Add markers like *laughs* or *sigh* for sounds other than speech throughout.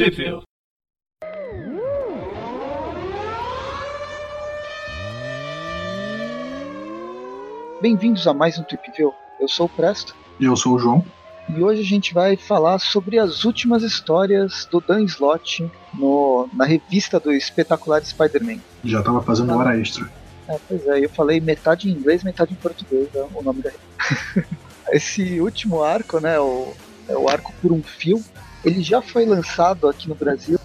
Tripville. Bem-vindos a mais um Tripville. Eu sou o Presto. E eu sou o João. E hoje a gente vai falar sobre as últimas histórias do Dan Slott no, na revista do espetacular Spider-Man. Já tava fazendo hora extra. É, pois é, eu falei metade em inglês, metade em português, é o nome da *laughs* Esse último arco, né, o, é o arco por um fio, ele já foi lançado aqui no Brasil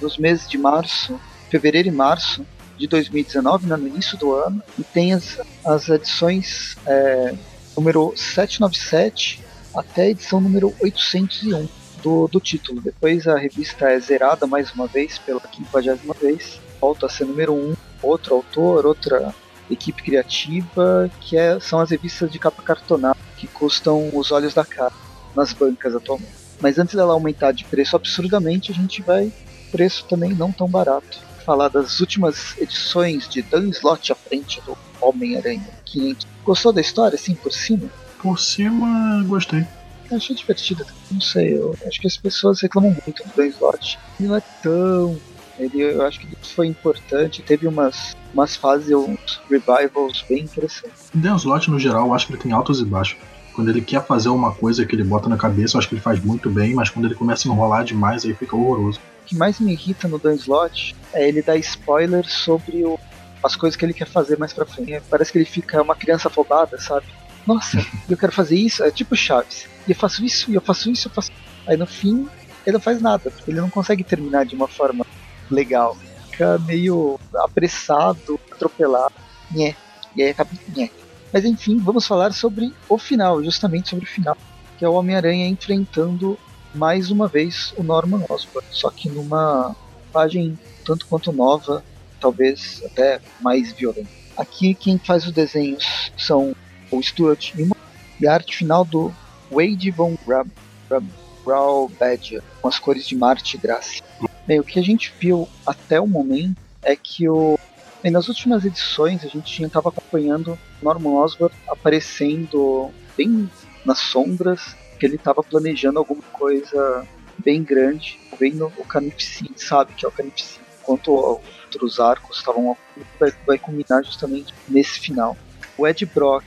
nos meses de março, fevereiro e março de 2019, né, no início do ano, e tem as, as edições é, número 797 até a edição número 801 do, do título. Depois a revista é zerada mais uma vez, pela quinquagésima vez, volta a ser número 1, outro autor, outra equipe criativa, que é, são as revistas de capa cartonada, que custam os olhos da cara nas bancas atualmente. Mas antes dela aumentar de preço absurdamente, a gente vai preço também não tão barato falar das últimas edições de Dan Slott à frente do Homem-Aranha 500. Gostou da história, assim, por cima? Por cima, gostei. Achei divertida. Não sei, eu acho que as pessoas reclamam muito do Dan Slott. Ele não é tão. Ele, eu acho que foi importante. Teve umas, umas fases, uns revivals bem interessantes. Dan Slott, no geral, eu acho que ele tem altos e baixos. Quando ele quer fazer uma coisa que ele bota na cabeça, eu acho que ele faz muito bem, mas quando ele começa a enrolar demais, aí fica horroroso. O que mais me irrita no Dan Slott é ele dar spoiler sobre o, as coisas que ele quer fazer mais pra frente. Parece que ele fica uma criança afobada, sabe? Nossa, *laughs* eu quero fazer isso, é tipo Chaves. E eu faço isso, e eu faço isso, eu faço. Aí no fim, ele não faz nada, ele não consegue terminar de uma forma legal. Fica meio apressado, atropelado. Nhé. E aí acaba. Nhé. Mas enfim, vamos falar sobre o final, justamente sobre o final, que é o Homem-Aranha enfrentando mais uma vez o Norman Osborn, só que numa página tanto quanto nova, talvez até mais violenta. Aqui quem faz os desenhos são o Stuart Immonen e a arte final do Wade von Brau Badger, com as cores de Marte e Graça. Bem, o que a gente viu até o momento é que o Nas últimas edições a gente estava acompanhando Norman Osborn aparecendo bem nas sombras, que ele estava planejando alguma coisa bem grande, vendo o Carnificina, sabe que é o Carnificina. Enquanto outros arcos estavam vai, vai culminar justamente nesse final. O Ed Brock,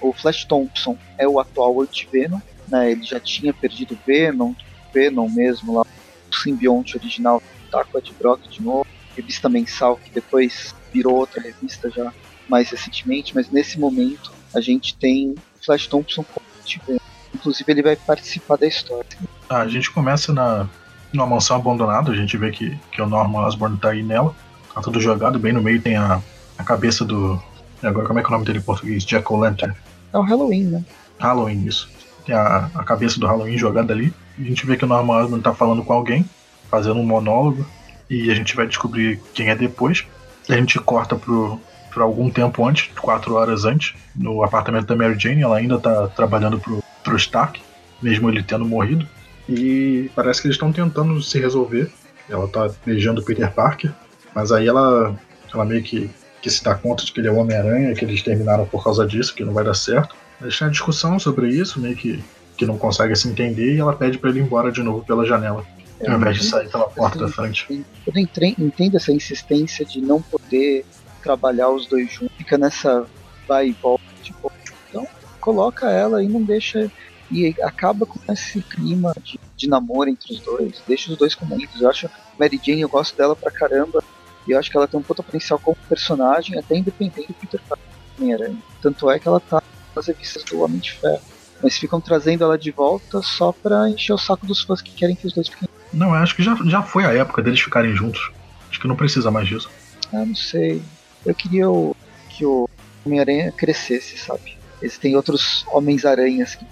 o Flash Thompson, é o atual anti-Venom, né? Ele já tinha perdido o Venom, Venom mesmo lá, o simbionte original tá com o Ed Brock de novo. Revista mensal que depois virou outra revista já mais recentemente, mas nesse momento a gente tem Flash Thompson como anti-Venom. Inclusive ele vai participar da história. Ah, a gente começa na numa mansão abandonada, a gente vê que, que o Norman Osborn tá aí nela, tá tudo jogado, bem no meio tem a, a cabeça do. Agora como é que é o nome dele em português? Jack O'Lantern. É o Halloween, né? Halloween, isso. Tem a, a cabeça do Halloween jogada ali. A gente vê que o Norman Osborn tá falando com alguém, fazendo um monólogo, e a gente vai descobrir quem é depois. A gente corta pro, por algum tempo antes, quatro horas antes, no apartamento da Mary Jane. Ela ainda tá trabalhando pro, pro Stark, mesmo ele tendo morrido. E parece que eles estão tentando se resolver. Ela tá beijando o Peter Parker, mas aí ela, ela meio que, que se dá conta de que ele é o Homem-Aranha, que eles terminaram por causa disso, que não vai dar certo. Eles têm uma discussão sobre isso, meio que, que não consegue se entender, e ela pede para ele ir embora de novo pela janela, É, ao invés de sair pela porta da frente. Eu não entendo essa insistência de não poder trabalhar os dois juntos. Fica nessa vai e volta. Tipo, então coloca ela e não deixa. E acaba com esse clima de, de namoro entre os dois. Deixa os dois como amigos. Eu acho Mary Jane, eu gosto dela pra caramba. E eu acho que ela tem um puta potencial como personagem, até independente do Peter Parker. Tanto é que ela tá nas revistas do Homem de Ferro. Mas ficam trazendo ela de volta só pra encher o saco dos fãs que querem que os dois fiquem. Não, eu acho que já, já foi a época deles ficarem juntos. Acho que não precisa mais disso. Ah, não sei. Eu queria o- que o Homem-Aranha crescesse, sabe? Existem outros Homens-Aranhas que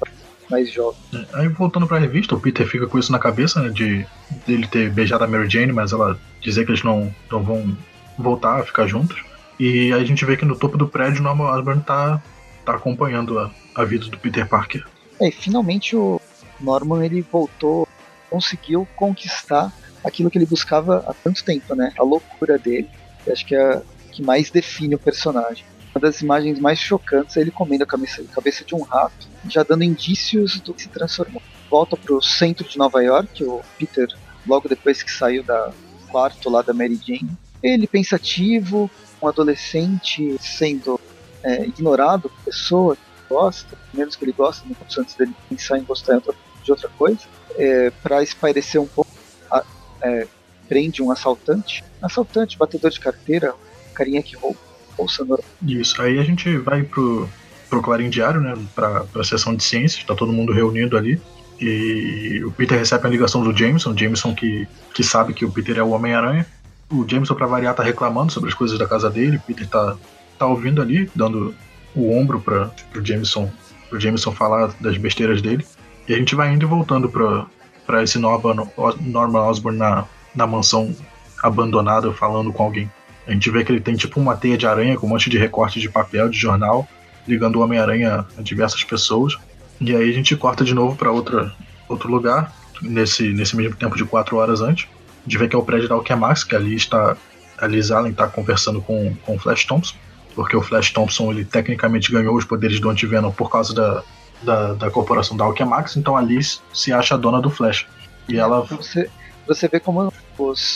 mais jovens. Aí voltando pra revista, o Peter fica com isso na cabeça, né? De dele ter beijado a Mary Jane, mas ela dizer que eles não, não vão voltar a ficar juntos. E aí a gente vê que no topo do prédio o Norman Osborn tá, tá acompanhando a, a vida do Peter Parker. É, e finalmente o Norman ele voltou, conseguiu conquistar aquilo que ele buscava há tanto tempo, né? A loucura dele. Acho que é o que mais define o personagem. Uma das imagens mais chocantes é ele comendo a cabeça, a cabeça de um rato, já dando indícios do que se transformou. Volta pro centro de Nova York, o Peter logo depois que saiu da quarto lá da Mary Jane. Ele pensativo, um adolescente sendo é, ignorado por pessoa que gosta, menos que ele gosta, muito antes dele pensar em gostar de outra coisa, é, para espairecer um pouco, a, é, prende um assaltante, assaltante, batedor de carteira, carinha que rouba, bolsa normal. Isso, aí a gente vai pro, pro Clarim Diário, né, pra, pra sessão de ciências, tá todo mundo reunido ali, e o Peter recebe a ligação do Jameson, Jameson que, que sabe que o Peter é o Homem-Aranha, o Jameson, pra variar, tá reclamando sobre as coisas da casa dele, o Peter tá, tá ouvindo ali, dando o ombro para pro Jameson, pro Jameson falar das besteiras dele. E a gente vai indo e voltando pra esse Norman, Norman Osborn na, na mansão abandonada falando com alguém. A gente vê que ele tem tipo uma teia de aranha com um monte de recortes de papel, de jornal, ligando o Homem-Aranha a diversas pessoas. E aí a gente corta de novo para outro lugar, nesse, nesse mesmo tempo de quatro horas antes. A gente vê que é o prédio da Alchemax, que ali está. A Liz Allen está conversando com, com o Flash Thompson porque o Flash Thompson ele tecnicamente ganhou os poderes do Anti-Venom por causa da, da, da corporação da Alchemax, então a Liz se acha a dona do Flash. E ela. Você, você vê como,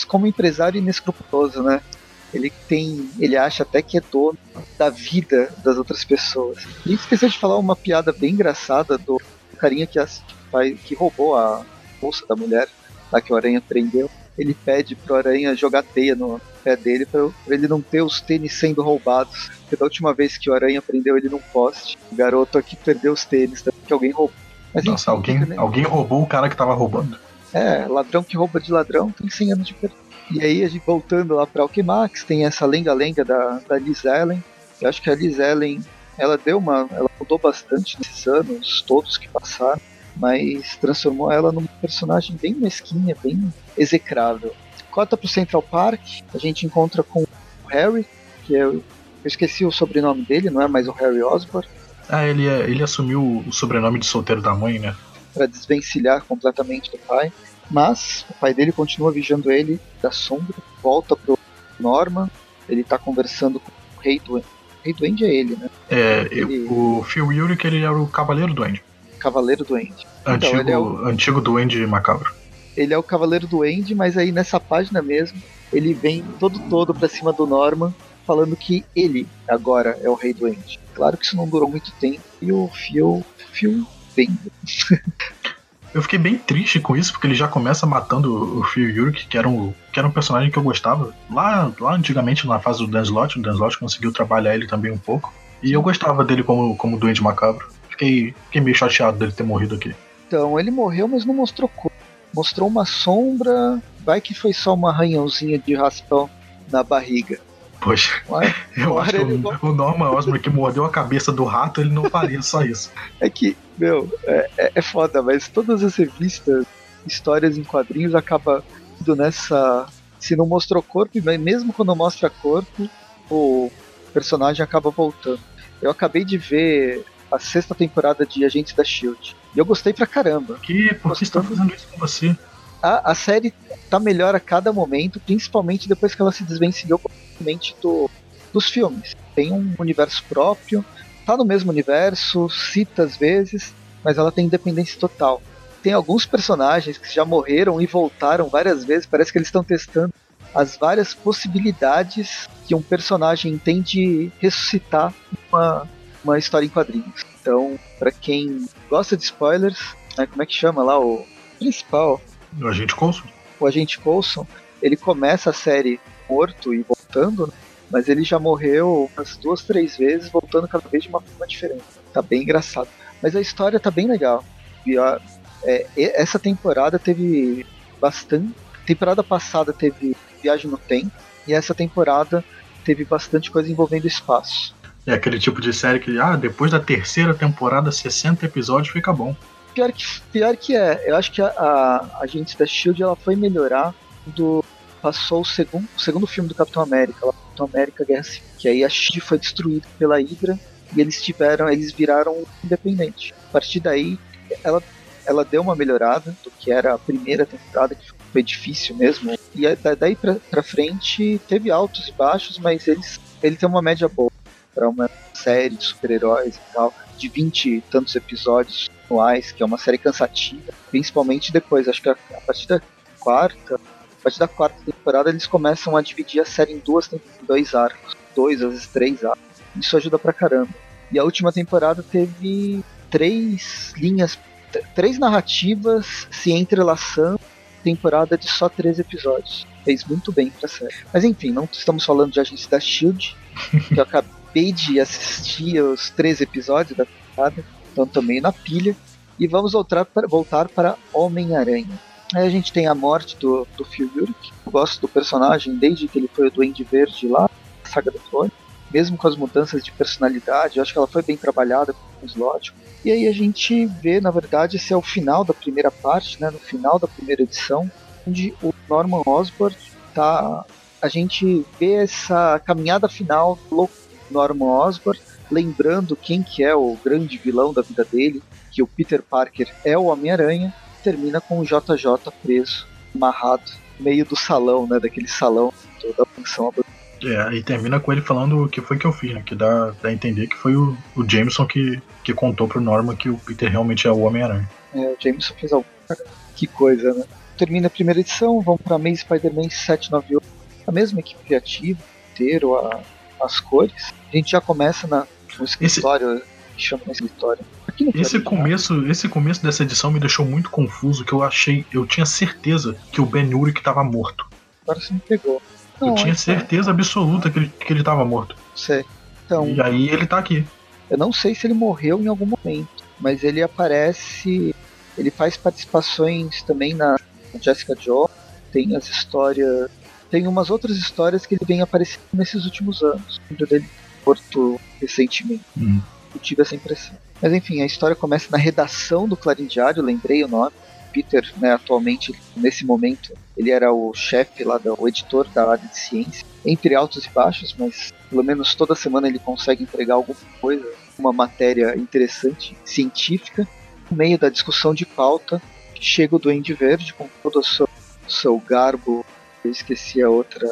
como empresário inescrupuloso, né? Ele tem. Ele acha até que é dono da vida das outras pessoas. E esqueceu de falar uma piada bem engraçada do carinha que, as, que roubou a bolsa da mulher, lá que o Aranha prendeu. Ele pede pro Aranha jogar teia no, pé dele para ele não ter os tênis sendo roubados. Porque da última vez que o Aranha prendeu ele num poste, o garoto aqui perdeu os tênis, que alguém roubou. Mas, Nossa, alguém, né? alguém roubou o cara que tava roubando. É, ladrão que rouba de ladrão tem 100 anos de perda. E aí, a gente voltando lá pra Alquemax, tem essa lenga-lenga da, da Liz Ellen. Eu acho que a Liz Ellen, ela deu uma. Ela mudou bastante nesses anos, todos que passaram, mas transformou ela num personagem bem mesquinha, bem execrável. Corta pro Central Park, a gente encontra com o Harry, que é. Eu esqueci o sobrenome dele, não é mais o Harry Osborn. Ah, ele, ele assumiu o sobrenome de solteiro da mãe, né? Para desvencilhar completamente do pai. Mas o pai dele continua vigiando ele da sombra, volta pro Norman, ele tá conversando com o Rei Duende. O Rei Duende é ele, né? É, ele... o Phil Ulrich ele era o Cavaleiro Duende. Cavaleiro Duende. Antigo, então, é o... antigo Duende macabro ele é o Cavaleiro do End, mas aí nessa página mesmo, ele vem todo todo pra cima do Norman, falando que ele agora é o Rei do End. Claro que isso não durou muito tempo e o Phil, Phil vem. *laughs* Eu fiquei bem triste com isso, porque ele já começa matando o Phil Yurik, que era um, que era um personagem que eu gostava. Lá, lá antigamente, na fase do Dan Slott, o Dan Slott conseguiu trabalhar ele também um pouco. E eu gostava dele como, como Duende Macabro. Fiquei, fiquei meio chateado dele ter morrido aqui. Então, ele morreu, mas não mostrou cor mostrou uma sombra, vai que foi só um arranhãozinho de raspão na barriga. Poxa, *laughs* eu acho que o, o Norman Osborn que mordeu a cabeça do rato, ele não faria só isso. *laughs* É que, meu, é, é, é foda, mas todas as revistas, histórias em quadrinhos, acaba indo nessa. Se não mostrou corpo, mas mesmo quando mostra corpo, o personagem acaba voltando. Eu acabei de ver a sexta temporada de Agentes da Shield. E eu gostei pra caramba. Que? Por que estão fazendo isso com você? A, a série tá melhor a cada momento, principalmente depois que ela se desvencilhou completamente do, dos filmes. Tem um universo próprio, tá no mesmo universo, cita às vezes, mas ela tem independência total. Tem alguns personagens que já morreram e voltaram várias vezes, parece que eles estão testando as várias possibilidades que um personagem tem de ressuscitar uma, uma história em quadrinhos. Então, para quem gosta de spoilers, né, como é que chama lá o principal? O Agente Coulson. O Agente Coulson, ele começa a série morto e voltando, né, mas ele já morreu umas duas, três vezes, voltando cada vez de uma forma diferente. Tá bem engraçado. Mas a história tá bem legal. E é, essa temporada teve bastante. Temporada passada teve Viagem no Tempo, e essa temporada teve bastante coisa envolvendo espaço. É aquele tipo de série que, ah, depois da terceira temporada, 60 episódios, fica bom. Pior que, pior que é, eu acho que a, a, a gente da Shield ela foi melhorar quando passou o segundo, o segundo filme do Capitão América, lá, Capitão América Guerra Civil, que aí a Shield foi destruída pela Hydra e eles tiveram, eles viraram independente. A partir daí, ela, ela deu uma melhorada do que era a primeira temporada, que foi difícil mesmo. E daí pra, pra frente teve altos e baixos, mas eles, ele tem uma média boa para uma série de super-heróis e tal, de 20 e tantos episódios anuais, que é uma série cansativa, principalmente depois, acho que a, a partir da quarta, a partir da quarta temporada eles começam a dividir a série em duas em dois arcos, dois às vezes três arcos. Isso ajuda pra caramba. E a última temporada teve três linhas, três narrativas se entrelaçando, temporada de só três episódios. Fez muito bem pra série. Mas enfim, não estamos falando de Agência da Shield, que eu acabei de assistir os três episódios da temporada, então também na pilha. E vamos voltar para, voltar para Homem-Aranha. Aí a gente tem a morte do, do Phil Urich. Gosto do personagem desde que ele foi o Duende Verde lá, na Saga do Clone. Mesmo com as mudanças de personalidade, acho que ela foi bem trabalhada com o slot. E aí a gente vê, na verdade, esse é o final da primeira parte, né, no final da primeira edição, onde o Norman Osborn tá. A gente vê essa caminhada final Norman Osborn, lembrando quem que é o grande vilão da vida dele, que o Peter Parker é o Homem-Aranha, termina com o JJ preso, amarrado, no meio do salão, né? Daquele salão da mansão é, e termina com ele falando o que foi que eu fiz, né? Que dá, dá a entender que foi o, o Jameson que, que contou pro Norman que o Peter realmente é o Homem-Aranha. É, o Jameson fez algo. Que coisa, né? Termina a primeira edição, vamos pra Maze Spider-Man 798. A mesma equipe criativa, inteiro, a, as cores. A gente já começa na, no escritório. Esse chama escritório. Esse começo, esse começo dessa edição me deixou muito confuso, que eu achei, eu tinha certeza que o Ben Urich estava morto. Agora você me pegou. Não, eu tinha certeza absoluta que ele, que ele tava morto. Sei. Então, e aí ele tá aqui. Eu não sei se ele morreu em algum momento, mas ele aparece. Ele faz participações também na Jessica Jones. Tem as histórias. Tem umas outras histórias que ele vem aparecendo nesses últimos anos. Dele recentemente. Hum. Eu tive essa impressão. Mas enfim, a história começa na redação do Clarim Diário, lembrei o nome. Peter, né, atualmente, nesse momento, ele era o chefe lá, do, o editor da área de ciência, entre altos e baixos, mas pelo menos toda semana ele consegue entregar alguma coisa, uma matéria interessante, científica. No meio da discussão de pauta, chega o Duende Verde com todo o seu, seu garbo, eu esqueci a outra.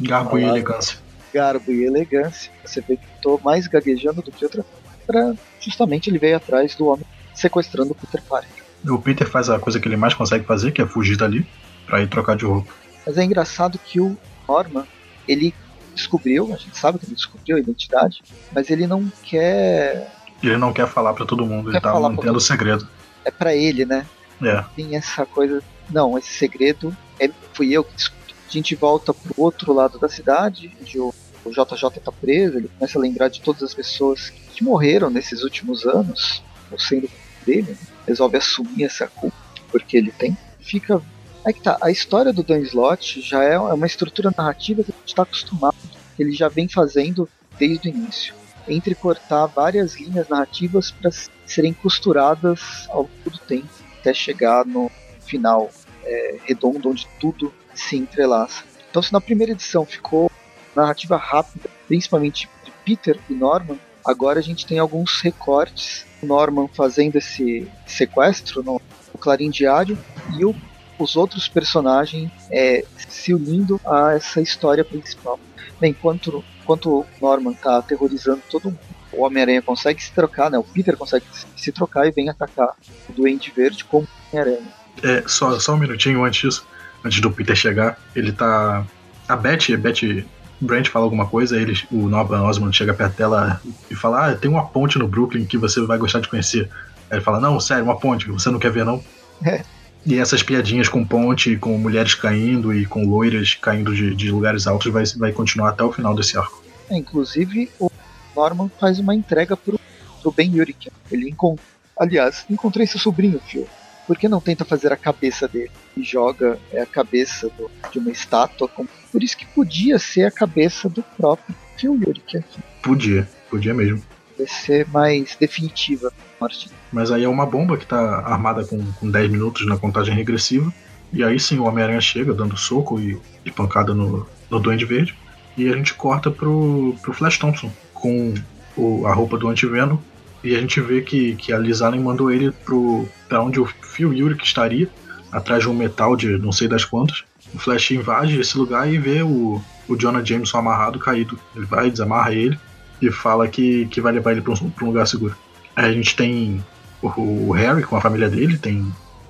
Garbo e elegância. Garbo e elegância. Você vê que estou mais gaguejando do que outra para justamente ele veio atrás do homem sequestrando o Peter Parker. O Peter faz a coisa que ele mais consegue fazer, que é fugir dali para ir trocar de roupa. Mas é engraçado que o Norman, ele descobriu, a gente sabe que ele descobriu a identidade, mas ele não quer. Ele não quer falar para todo mundo, ele tá mantendo o segredo. É para ele, né? É. Tem essa coisa. Não, esse segredo é, fui eu que descobri. A gente volta pro outro lado da cidade, onde o, o JJ tá preso, ele começa a lembrar de todas as pessoas que morreram nesses últimos anos, ou sendo dele, né? resolve assumir essa culpa, porque ele tem. Fica. É que tá, a história do Dan Slott já é uma estrutura narrativa que a gente está acostumado, ele já vem fazendo desde o início. Entre cortar várias linhas narrativas para serem costuradas ao longo do tempo, até chegar no final é, redondo, onde tudo se entrelaça. Então, se na primeira edição ficou narrativa rápida, principalmente de Peter e Norman, agora a gente tem alguns recortes Norman fazendo esse sequestro no, Clarim Diário e o, os outros personagens é, se unindo a essa história principal. Bem, enquanto, enquanto Norman está aterrorizando todo mundo, o Homem-Aranha consegue se trocar, né? O Peter consegue se trocar e vem atacar o Duende Verde como Homem-Aranha. É, só, só um minutinho antes disso, antes do Peter chegar, ele tá. A Beth, a Beth Brent fala alguma coisa, ele, o Norman Osmond chega perto dela e fala: Ah, tem uma ponte no Brooklyn que você vai gostar de conhecer. Aí ele fala: Não, sério, uma ponte, você não quer ver, não? É. E essas piadinhas com ponte, com mulheres caindo e com loiras caindo de, de lugares altos vai, vai continuar até o final desse arco. É, inclusive, o Norman faz uma entrega pro, pro Ben Yurick. Ele encontra. Aliás, encontrei seu sobrinho, Phil por que não tenta fazer a cabeça dele? E joga é a cabeça do, de uma estátua. Com... Por isso que podia ser a cabeça do próprio Phil Yurick. Assim. Podia, podia mesmo. Vai ser mais definitiva a morte. Mas aí é uma bomba que tá armada com, com 10 minutos na contagem regressiva. E aí sim o Homem-Aranha chega dando soco e, e pancada no, no Duende Verde. E a gente corta pro, pro Flash Thompson com o, a roupa do Antiveno e a gente vê que, que a Liz Allen mandou ele pro, pra onde o Phil Yurik estaria, atrás de um metal de não sei das quantas. O Flash invade esse lugar e vê o, o Jonah Jameson amarrado, caído. Ele vai, desamarra ele e fala que, que vai levar ele para um, um lugar seguro. Aí a gente tem o, o, Harry com a família dele, tem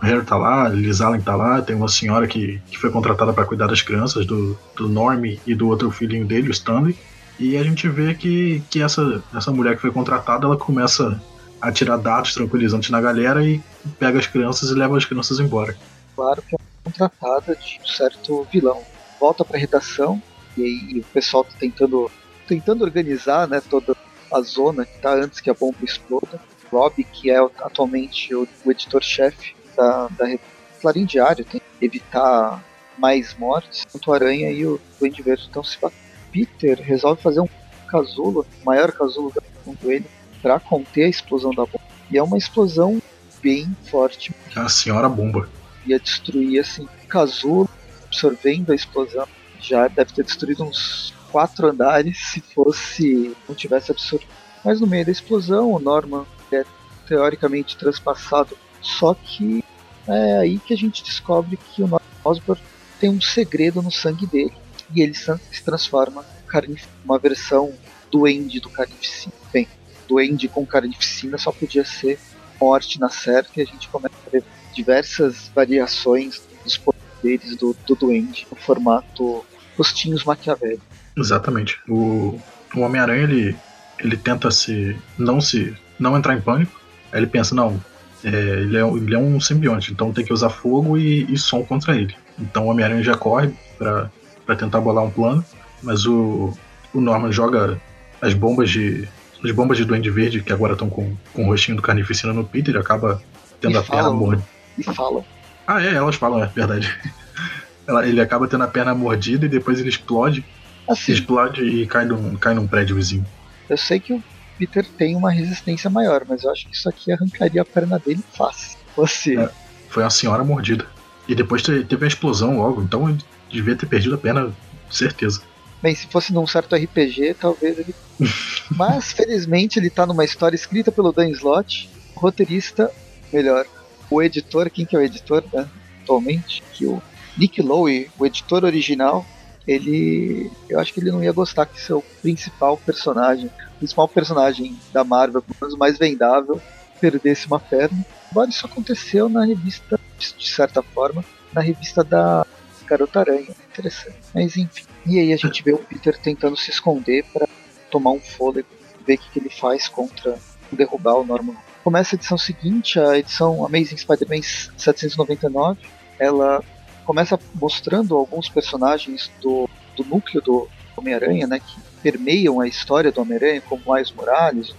o Harry tá lá, Liz Allen tá lá, tem uma senhora que, que foi contratada para cuidar das crianças, do, do Norm e do outro filhinho dele, o Stanley. E a gente vê que, que essa, essa mulher que foi contratada, ela começa a tirar dados tranquilizantes na galera e pega as crianças e leva as crianças embora. Claro que é contratada de um certo vilão. Volta pra redação e aí o pessoal tá tentando, tentando organizar né, toda a zona que tá antes que a bomba exploda. Rob, que é atualmente o, o editor-chefe da, da Clarim Diário, tem que evitar mais mortes, enquanto o Aranha e o Duende Verde estão se batendo. Peter resolve fazer um casulo, maior casulo do ele, para conter a explosão da bomba. E é uma explosão bem forte. A senhora bomba. Ia destruir assim, o casulo, absorvendo a explosão. Já deve ter destruído uns quatro andares se fosse não tivesse absorvido. Mas no meio da explosão, o Norman é teoricamente transpassado. Só que é aí que a gente descobre que o Norman Osborn tem um segredo no sangue dele. E ele se transforma em uma versão duende do Carnificina. Bem, duende com Carnificina só podia ser morte na certa e a gente começa a ver diversas variações dos poderes do, do duende no formato rostinhos maquiavélicos. Exatamente. O, o Homem-Aranha ele, ele tenta se não se não entrar em pânico. Aí ele pensa não, é, ele, é, ele é um simbionte, então tem que usar fogo e, e som contra ele. Então o Homem-Aranha já corre para tentar bolar um plano, mas o, o Norman joga as bombas de as bombas de Duende Verde que agora estão com, com o rostinho do Carnificina no Peter, ele acaba tendo e a perna mordida. E falam. Ah, é, elas falam, é verdade. *laughs* Ela, ele acaba tendo a perna mordida e depois ele explode. Assim, Explode e cai num, cai num prédio vizinho. eu sei que o Peter tem uma resistência maior, mas eu acho que isso aqui arrancaria a perna dele fácil. Você. É. Foi uma senhora mordida. E depois te- teve a explosão logo, então devia ter perdido a perna, certeza. Bem, se fosse num certo RPG, talvez ele. *laughs* Mas, felizmente, ele tá numa história escrita pelo Dan Slott, roteirista, melhor, o editor, quem que é o editor, né, atualmente? Que o Nick Lowe, o editor original, ele. Eu acho que ele não ia gostar que seu principal personagem, principal personagem da Marvel, pelo menos o mais vendável, perdesse uma perna. Embora isso aconteceu na revista, de certa forma, na revista da Garota Aranha. Interessante. Mas enfim. E aí a gente vê o Peter tentando se esconder para tomar um fôlego, ver o que, que ele faz contra derrubar o Norman. Começa a edição seguinte, a edição Amazing Spider-Man 799. Ela começa mostrando alguns personagens do, do núcleo do Homem-Aranha, né, que permeiam a história do Homem-Aranha, como Miles Morales, o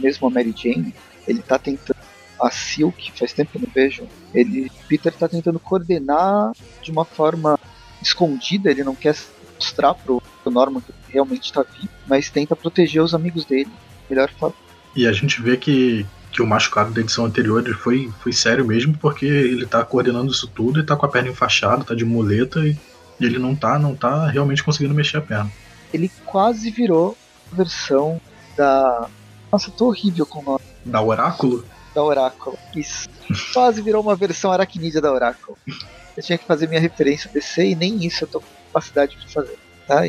mesmo a Mary Jane. Ele tá tentando a Silk, faz tempo que eu não vejo. Ele, Peter tá tentando coordenar de uma forma escondida, ele não quer mostrar pro, pro Norman que ele realmente tá vivo, mas tenta proteger os amigos dele. Melhor forma. E a gente vê que, que o machucado da edição anterior ele foi, foi sério mesmo, porque ele tá coordenando isso tudo e tá com a perna enfaixada, tá de muleta e e ele não tá, não tá realmente conseguindo mexer a perna. Ele quase virou a versão da. Nossa, tô horrível com o nome. Da Oráculo? Da Oráculo. Isso. Quase virou uma versão aracnídea da Oráculo. Eu tinha que fazer minha referência DC e nem isso eu tô com capacidade de fazer. Tá?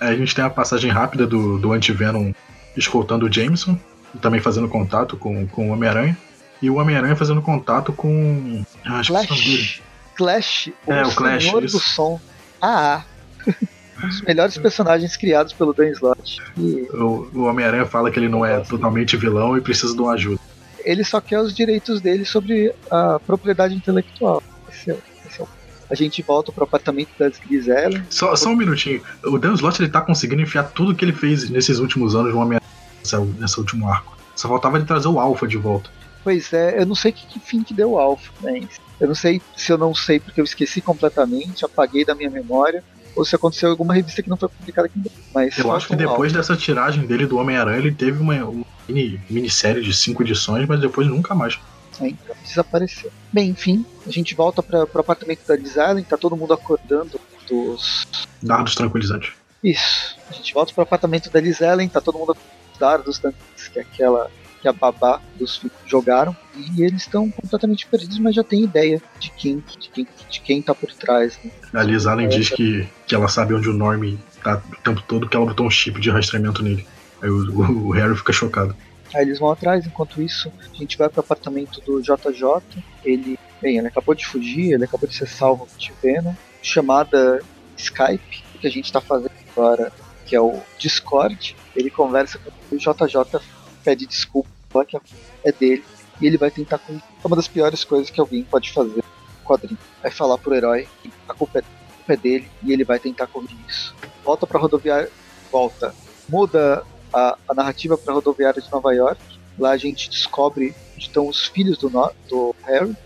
A gente tem a passagem rápida do, do Anti-Venom escoltando o Jameson, e também fazendo contato com, com o Homem-Aranha. E o Homem-Aranha fazendo contato com. Ah, é o. Clash. Clash, o, É, o Clash, senhor do isso. som. Ah, *laughs* um dos melhores personagens criados pelo Dan Slott. E O, o Homem-Aranha fala que ele não é totalmente vilão e precisa de uma ajuda. Ele só quer os direitos dele sobre a propriedade intelectual. Esse é, esse é o- a gente volta pro apartamento das Grisella. Só, só um minutinho. O Dan Slott ele tá conseguindo enfiar tudo que ele fez nesses últimos anos no Homem-Aranha nessa, nessa último arco. Só faltava ele trazer o Alpha de volta. Pois é, eu não sei que, que fim que deu o Alpha, mas eu não sei se eu não sei porque eu esqueci completamente, apaguei da minha memória, ou se aconteceu em alguma revista que não foi publicada aqui. Mas Eu acho que depois dessa tiragem dele do Homem-Aranha, ele teve uma, uma mini, minissérie de cinco edições, mas depois nunca mais. É, então, desapareceu. Bem, enfim, a gente volta para pro apartamento da Liz Allen, tá todo mundo acordando dos. Dardos tranquilizantes. Isso. A gente volta pro apartamento da Liz Allen, tá todo mundo acordando dos dardos que é aquela que a babá dos filhos jogaram. E eles estão completamente perdidos, mas já tem ideia de quem, de quem, de quem tá por trás. Né? A Liz Allen diz que, que ela sabe onde o Norm tá o tempo todo, que ela botou um chip de rastreamento nele. Aí o, o- o Harry fica chocado. Aí eles vão atrás, enquanto isso, a gente vai pro apartamento do JJ. Ele, bem, ele acabou de fugir, ele acabou de ser salvo por Tivena. Chamada Skype, que a gente tá fazendo agora, que é o Discord. Ele conversa com o JJ, pede desculpa, que é dele. E ele vai tentar com é uma das piores coisas que alguém pode fazer no quadrinho. Vai falar pro herói que a culpa é, a culpa é dele e ele vai tentar corrigir isso. Volta pra rodoviária, volta. Muda a, a narrativa para a rodoviária de Nova York. Lá a gente descobre onde estão os filhos do, do Harry.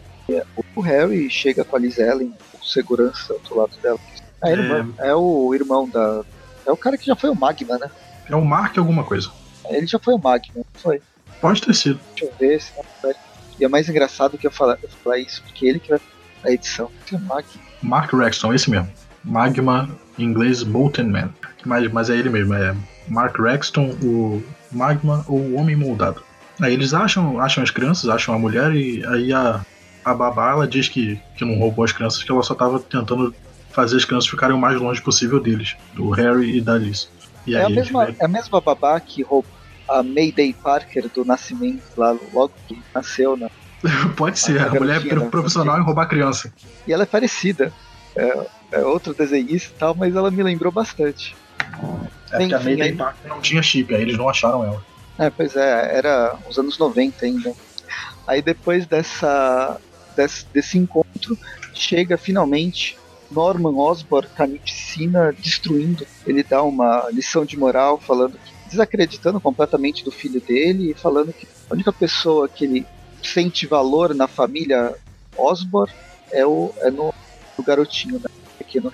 O Harry chega com a Liz Ellen, com segurança do lado dela. É, irmã, é... é o irmão da. É o cara que já foi o Magma, né? É o Mark alguma coisa. Ele já foi o Magma, foi? Pode ter sido. Deixa eu ver se não E é mais engraçado que eu falar, eu falar isso, porque ele que vai a edição. É Mag... Mark Rexton, esse mesmo. Magma, em inglês Molten Man. Mas, mas é ele mesmo, é Mark Rexton, o Magma ou o Homem Moldado. Aí eles acham, acham as crianças, acham a mulher e aí a, a babá ela diz que, que não roubou as crianças, que ela só estava tentando fazer as crianças ficarem o mais longe possível deles, do Harry e da Liz. E é, a mesma, é a mesma babá que roubou a Mayday Parker do Nascimento, lá logo que nasceu, né? *laughs* Pode ser, a, a mulher é profissional em roubar criança. E ela é parecida. É, é outro desenhista e tal, mas ela me lembrou bastante. É Enfim, porque a Mayday aí... Parker não tinha chip, aí eles não acharam ela. É, pois é, era os anos 90 ainda. Aí depois dessa, desse, desse encontro, chega finalmente Norman Osborn carnificina destruindo. Ele dá uma lição de moral falando desacreditando completamente do filho dele e falando que a única pessoa que ele sente valor na família Osborn é o é no, no garotinho né, pequeno.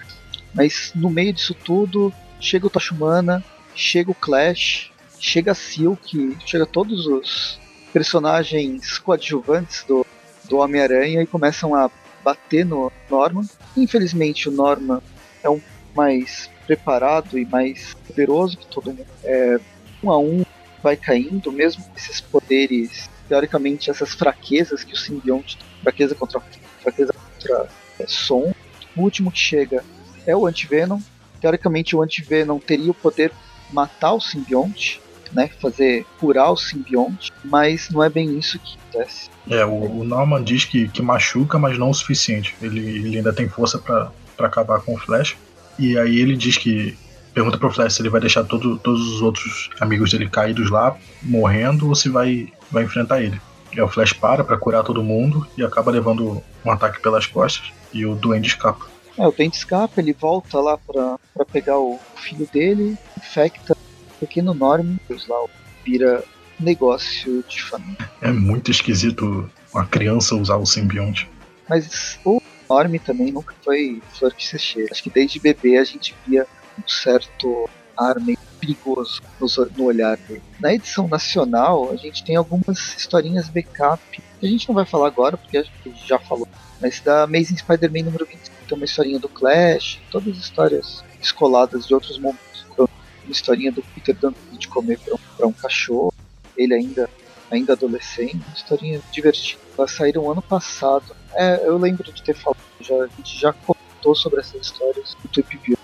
Mas no meio disso tudo chega o Tachumana, chega o Clash, chega a Silk, chega todos os personagens coadjuvantes do, do Homem-Aranha e começam a bater no Norman. Infelizmente o Norman é um mais preparado e mais poderoso que todo mundo. É, um a um vai caindo, mesmo com esses poderes, teoricamente essas fraquezas que o simbionte, fraqueza contra fraqueza contra é, som. O último que chega é o Antivenom. Teoricamente o Antivenom teria o poder matar o simbionte, né, fazer curar o simbionte, mas não é bem isso que acontece. É, o, o Norman diz que, que machuca, mas não o suficiente. Ele, ele ainda tem força para acabar com o Flash. E aí ele diz que. Pergunta pro Flash se ele vai deixar todo, todos os outros amigos dele caídos lá, morrendo, ou se vai, vai enfrentar ele. E aí o Flash para para curar todo mundo e acaba levando um ataque pelas costas e o Duende escapa. É, o Duende escapa, ele volta lá pra, pra pegar o filho dele, infecta o pequeno Norman, lá vira negócio de família. É muito esquisito uma criança usar o simbionte. Mas o Norm também nunca foi flor que se cheira. Acho que desde bebê a gente via um certo ar meio perigoso no, olhar dele. Na edição nacional, a gente tem algumas historinhas backup, que a gente não vai falar agora, porque a gente já falou. Mas da Amazing Spider-Man número 25 tem uma historinha do Clash, todas as histórias escoladas de outros momentos. Uma historinha do Peter dando de comer para um, um cachorro, ele ainda ainda adolescente, historinha divertida. Elas saíram ano passado. É, eu lembro de ter falado, já, a gente já contou sobre essas histórias no Tweep.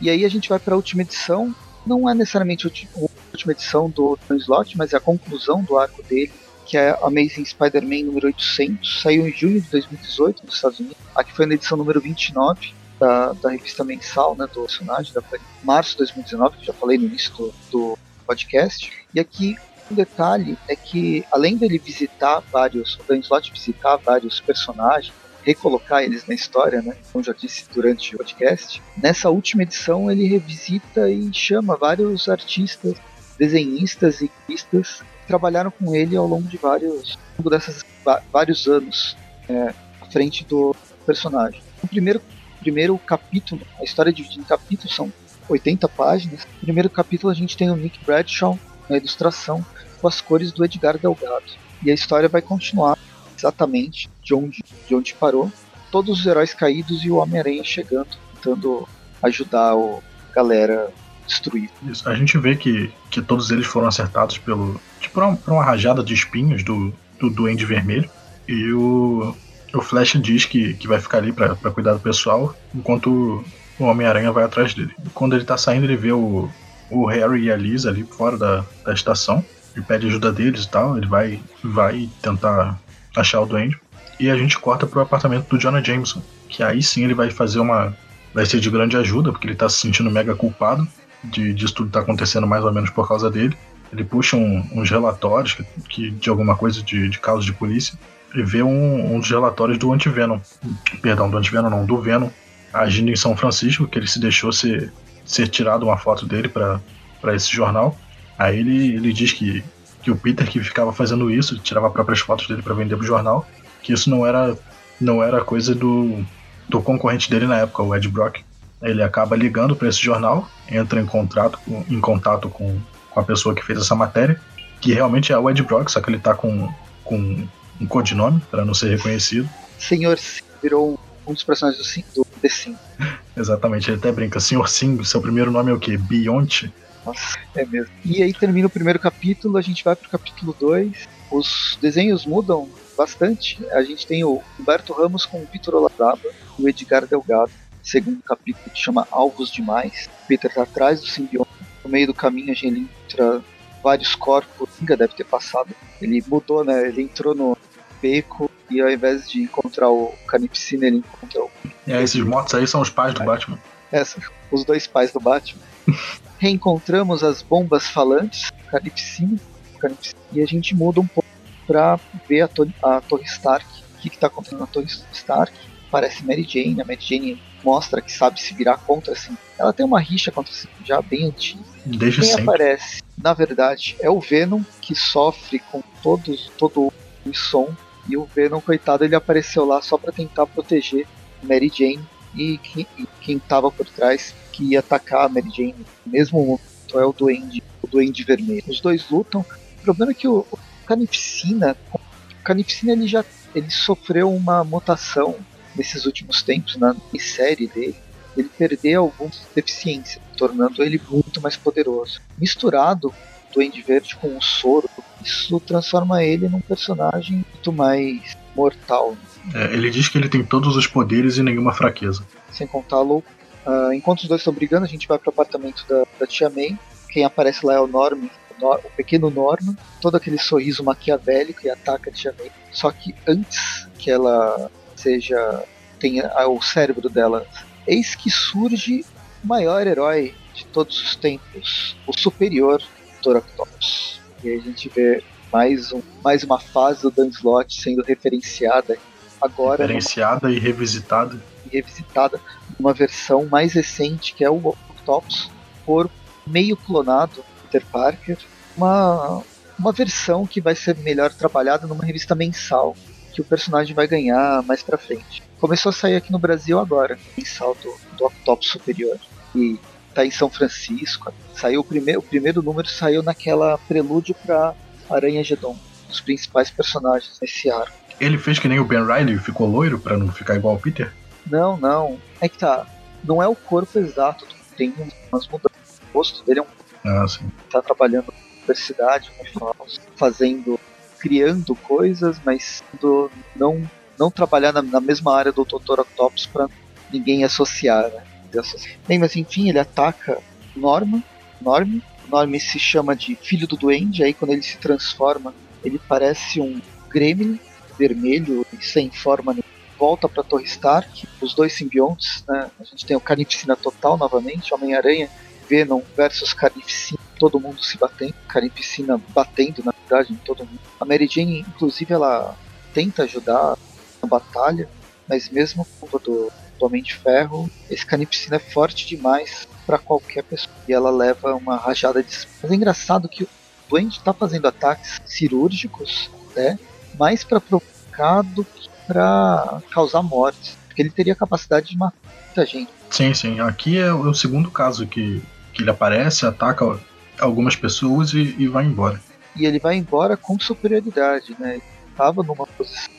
E aí a gente vai para a última edição. Não é necessariamente a última edição do Dan mas é a conclusão do arco dele, que é Amazing Spider-Man número 800. Saiu em junho de 2018 nos Estados Unidos. Aqui foi na edição número 29 da, da revista mensal, né, do personagem, da março de 2019, que já falei no início do, do podcast. E aqui um detalhe é que, além dele visitar vários, o Dan visitar vários personagens, recolocar eles na história, né? Como já disse durante o podcast, nessa última edição ele revisita e chama vários artistas, desenhistas e artistas que trabalharam com ele ao longo de vários, longo desses vários anos é, à frente do personagem. O primeiro, primeiro capítulo, a história é dividida em capítulos, são 80 páginas. No primeiro capítulo a gente tem o Nick Bradshaw na ilustração, com as cores do Edgar Delgado. E a história vai continuar exatamente de onde, de onde parou. Todos os heróis caídos e o Homem-Aranha chegando, tentando ajudar o galera destruir. Isso. A gente vê que, que todos eles foram acertados pelo. Tipo, por uma, por uma rajada de espinhos do, do Duende Vermelho. E o, o Flash diz que, que vai ficar ali para cuidar do pessoal, enquanto o Homem-Aranha vai atrás dele. Quando ele tá saindo, ele vê o, o Harry e a Liz ali fora da, da estação. ele pede ajuda deles e tal, ele vai, vai tentar achar o Duende. E a gente corta pro apartamento do Jonah Jameson, que aí sim ele vai fazer uma. Vai ser de grande ajuda, porque ele tá se sentindo mega culpado de disso tudo tá acontecendo mais ou menos por causa dele. Ele puxa um, uns relatórios que, que, de alguma coisa de, de casos de polícia e vê um, uns relatórios do Antivenom. Perdão, do Antivenom não, do Venom agindo em São Francisco, que ele se deixou ser, ser tirado uma foto dele para esse jornal. Aí ele, ele diz que, que o Peter que ficava fazendo isso, tirava próprias fotos dele para vender pro jornal, que isso não era não era coisa do, do concorrente dele na época, o Ed Brock. Ele acaba ligando para esse jornal, entra em, contrato, em contato com, com a pessoa que fez essa matéria, que realmente é o Ed Brock, só que ele tá com, com um codinome para não ser reconhecido. Senhor virou um dos personagens do, do The Sim. *laughs* Exatamente, ele até brinca, Senhor Sim, seu primeiro nome é o quê? Bionte? Nossa, é mesmo. E aí termina o primeiro capítulo, a gente vai pro capítulo 2. Os desenhos mudam bastante. A gente tem o Humberto Ramos com o Vitor Olazaba o Edgar Delgado. Segundo capítulo que chama Alvos Demais. Peter tá atrás do simbionte. No meio do caminho a gente encontra vários corpos. Nunca deve ter passado. Ele mudou, né? Ele entrou no beco e ao invés de encontrar o Canipsina, ele encontra o. É, esses mortos aí são os pais do Batman. Essa, os dois pais do Batman. *laughs* Reencontramos as bombas falantes, Canipsina, e a gente muda um pouco para ver a, a, Torre Stark, o que está acontecendo na Torre Stark. Parece Mary Jane, a Mary Jane mostra que sabe se virar contra assim. Ela tem uma rixa contra assim, já bem antiga. Desde Quem sempre. aparece, na verdade, é o Venom que sofre com todos todo o som e o Venom coitado ele apareceu lá só para tentar proteger Mary Jane e quem, e quem tava por trás que ia atacar a Mary Jane, mesmo é o Duende, o Duende Vermelho. Os dois lutam. O problema é que o, o Carnificina, o Carnificina ele já ele sofreu uma mutação nesses últimos tempos na série dele. Ele perdeu algumas deficiências, tornando ele muito mais poderoso. Misturado o Duende Verde com o soro, isso transforma ele num personagem muito mais mortal. É, ele diz que ele tem todos os poderes e nenhuma fraqueza. Sem contar a loucura. Uh, enquanto os dois estão brigando, a gente vai pro apartamento da, da Tia May. Quem aparece lá é o Norm, o, o pequeno Norman, todo aquele sorriso maquiavélico e ataca a Tia May. Só que antes que ela seja. tenha o cérebro dela, eis que surge o maior herói de todos os tempos, o superior Doractopus. E aí a gente vê mais, um, mais uma fase do Dan Slott sendo referenciada agora. Referenciada numa... e revisitada. E revisitada uma versão mais recente, que é o Octopus, por meio clonado Peter Parker, uma, uma versão que vai ser melhor trabalhada numa revista mensal que o personagem vai ganhar mais pra frente. Começou a sair aqui no Brasil agora, mensal do, do Octopus Superior. E tá em São Francisco. Saiu o primeiro, o primeiro número saiu naquela prelúdio pra Aranha Gedon, os principais personagens nesse arco. Ele fez que nem o Ben Riley, ficou loiro para não ficar igual ao Peter? Não, não. É que tá. Não é o corpo exato, tem umas mudanças. O rosto dele é um. Ah, sim. Tá trabalhando na universidade, fazendo. criando coisas, mas não, não trabalhar na, na mesma área do Dr. Octopus pra ninguém associar, né? Bem, mas enfim, ele ataca Norma. Norm. Norm se chama de filho do duende, aí quando ele se transforma, ele parece um gremlin vermelho sem forma nenhuma. Volta para Torre Stark, os dois simbiontes, né? A gente tem o Carnificina Total novamente, Homem-Aranha, Venom versus Carnificina, todo mundo se batendo, Carnificina batendo na verdade em todo mundo. A Mary Jane, inclusive, ela tenta ajudar na batalha, mas mesmo com do, do Homem de Ferro, esse Carnificina é forte demais para qualquer pessoa. E ela leva uma rajada de. Mas é engraçado que o Duende está fazendo ataques cirúrgicos, né? Mais para provocar do que para causar mortes. Porque ele teria capacidade de matar muita gente. Sim, sim. Aqui é o segundo caso que, que ele aparece, ataca algumas pessoas e, e vai embora. E ele vai embora com superioridade, né? Ele tava numa posição,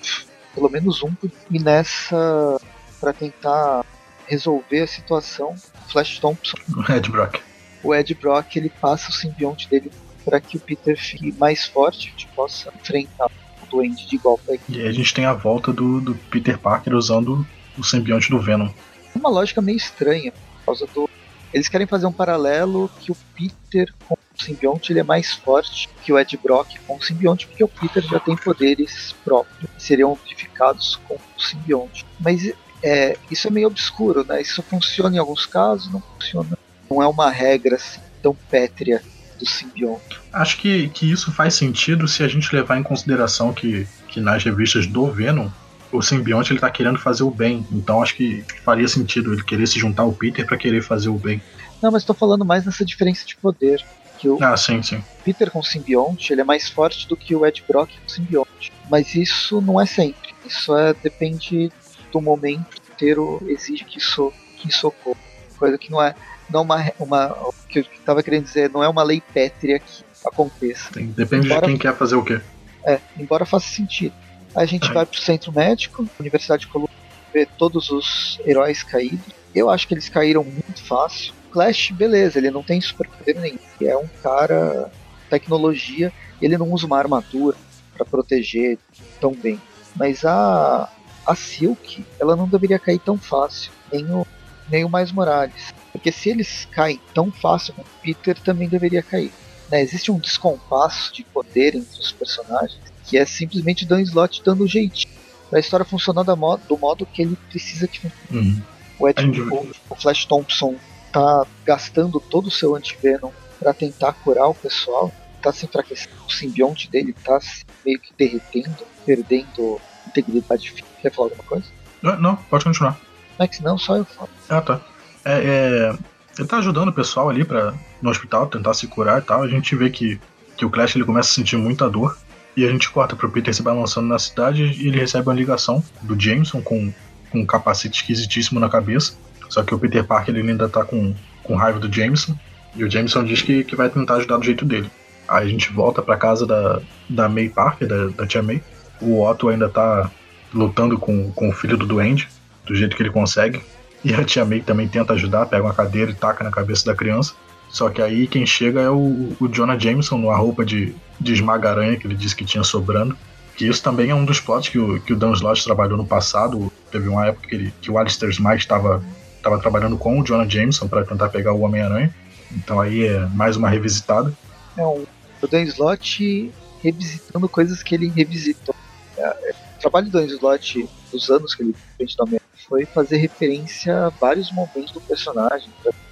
pelo menos um, e nessa para tentar resolver a situação, Flash Thompson, o Ed Brock, o Ed Brock ele passa o simbionte dele para que o Peter fique mais forte, e possa enfrentar o Duende de golpe. E aí a gente tem a volta do, do Peter Parker usando o simbionte do Venom. Uma lógica meio estranha, por causa do. Eles querem fazer um paralelo que o Peter com o simbionte ele é mais forte que o Ed Brock com o simbionte, porque o Peter já tem poderes próprios, que seriam amplificados com o simbionte. Mas é, isso é meio obscuro, né? Isso funciona em alguns casos, não funciona. Não é uma regra assim, tão pétrea do simbionte. Acho que, que isso faz sentido se a gente levar em consideração que, que nas revistas do Venom o simbionte ele tá querendo fazer o bem. Então acho que faria sentido ele querer se juntar ao Peter para querer fazer o bem. Não, mas estou falando mais nessa diferença de poder. Que o ah, sim, sim. Peter com o simbionte ele é mais forte do que o Ed Brock com o simbionte. Mas isso não é sempre. Isso é depende do momento. O roteiro exige que isso, que isso ocorra. Coisa que não é, não é uma, uma. que eu estava querendo dizer, não é uma lei pétrea que aconteça. Sim, depende embora, de quem quer fazer o quê. É, embora faça sentido. A gente vai pro centro médico, Universidade de Colômbia, ver todos os heróis caídos. Eu acho que eles caíram muito fácil. Flash, beleza, ele não tem superpoder nenhum. É um cara tecnologia, ele não usa uma armadura para proteger tão bem. Mas a a Silk, ela não deveria cair tão fácil, nem o nem o Mais Morales. Porque se eles caem tão fácil, o Peter também deveria cair. Né? Existe um descompasso de poder entre os personagens que é simplesmente Dan Slot dando um jeitinho a história funcionar do modo, do modo que ele precisa que funcione. Uhum. O, Ed, o, o Flash Thompson tá gastando todo o seu antivenom para tentar curar o pessoal, tá se enfraquecendo, o simbionte dele tá meio que derretendo, perdendo integridade física. Quer falar alguma coisa? Não, não pode continuar. Não é que senão só eu falo. Ah, tá. É, é, ele tá ajudando o pessoal ali para no hospital tentar se curar e tal. A gente vê que, que o Clash ele começa a sentir muita dor. E a gente corta pro Peter se balançando na cidade e ele recebe uma ligação do Jameson com, com um capacete esquisitíssimo na cabeça. Só que o Peter Parker ele ainda tá com, com raiva do Jameson. E o Jameson diz que, que vai tentar ajudar do jeito dele. Aí a gente volta pra casa da, da May Parker, da, da tia May. O Otto ainda tá lutando com, com o filho do Duende, do jeito que ele consegue. E a tia May também tenta ajudar, pega uma cadeira e taca na cabeça da criança. Só que aí quem chega é o, o Jonah Jameson, numa roupa de, de esmaga-aranha que ele disse que tinha sobrando. Que isso também é um dos plots que o, que o Dan Slott trabalhou no passado. Teve uma época que, ele, que o Alistair Smite estava tava trabalhando com o Jonah Jameson para tentar pegar o Homem-Aranha. Então aí é mais uma revisitada. É o Dan Slott revisitando coisas que ele revisitou. É, trabalho do Dan Slott, dos anos que ele fez da foi fazer referência a vários momentos do personagem,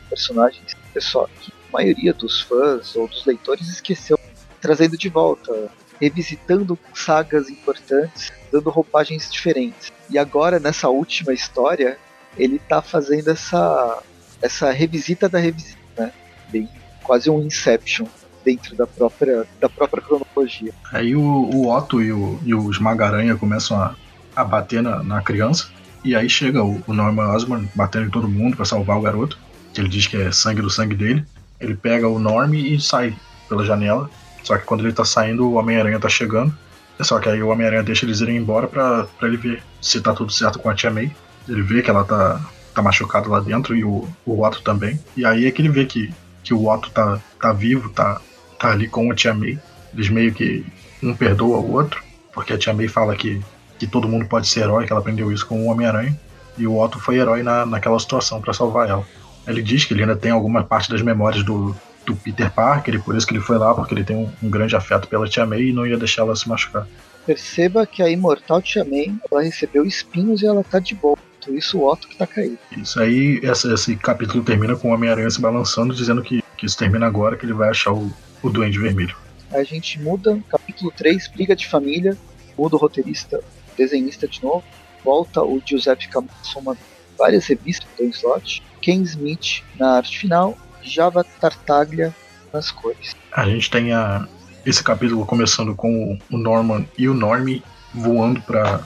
personagens pessoal que a maioria dos fãs ou dos leitores esqueceu, trazendo de volta, revisitando sagas importantes, dando roupagens diferentes. E agora, nessa última história, ele está fazendo essa, essa revisita da revisita, né? Bem, quase um Inception dentro da própria, da própria cronologia. Aí o, o Otto e o, e o Esmagaranha começam a, a bater na, na criança, e aí chega o, o Norman Osborn batendo em todo mundo para salvar o garoto que ele diz que é sangue do sangue dele. Ele pega o Norm e sai pela janela. Só que quando ele tá saindo, o Homem-Aranha tá chegando. Só que aí o Homem-Aranha deixa eles irem embora pra, pra ele ver se tá tudo certo com a Tia May. Ele vê que ela tá, tá machucada lá dentro e o, o Otto também. E aí é que ele vê que, que o Otto tá, tá vivo, tá, tá ali com a Tia May. Eles meio que um perdoa o outro, porque a Tia May fala que, que todo mundo pode ser herói, que ela aprendeu isso com o Homem-Aranha. E o Otto foi herói na, naquela situação para salvar ela. Ele diz que ele ainda tem alguma parte das memórias do, do Peter Parker, e por isso que ele foi lá, porque ele tem um, um grande afeto pela Tia May e não ia deixar ela se machucar. Perceba que a imortal Tia May, ela recebeu espinhos e ela tá de boa. Por isso o Otto que tá caído. Isso aí, essa, esse capítulo termina com o Homem-Aranha se balançando, dizendo que, que isso termina agora, que ele vai achar o, o Duende Vermelho. A gente muda, capítulo 3, briga de família, muda o roteirista, desenhista de novo, volta o Giuseppe Camusso, várias revistas do Slot, Ken Smith na arte final, Java Tartaglia nas cores. A gente tem a, esse capítulo começando com o Norman e o Normie voando para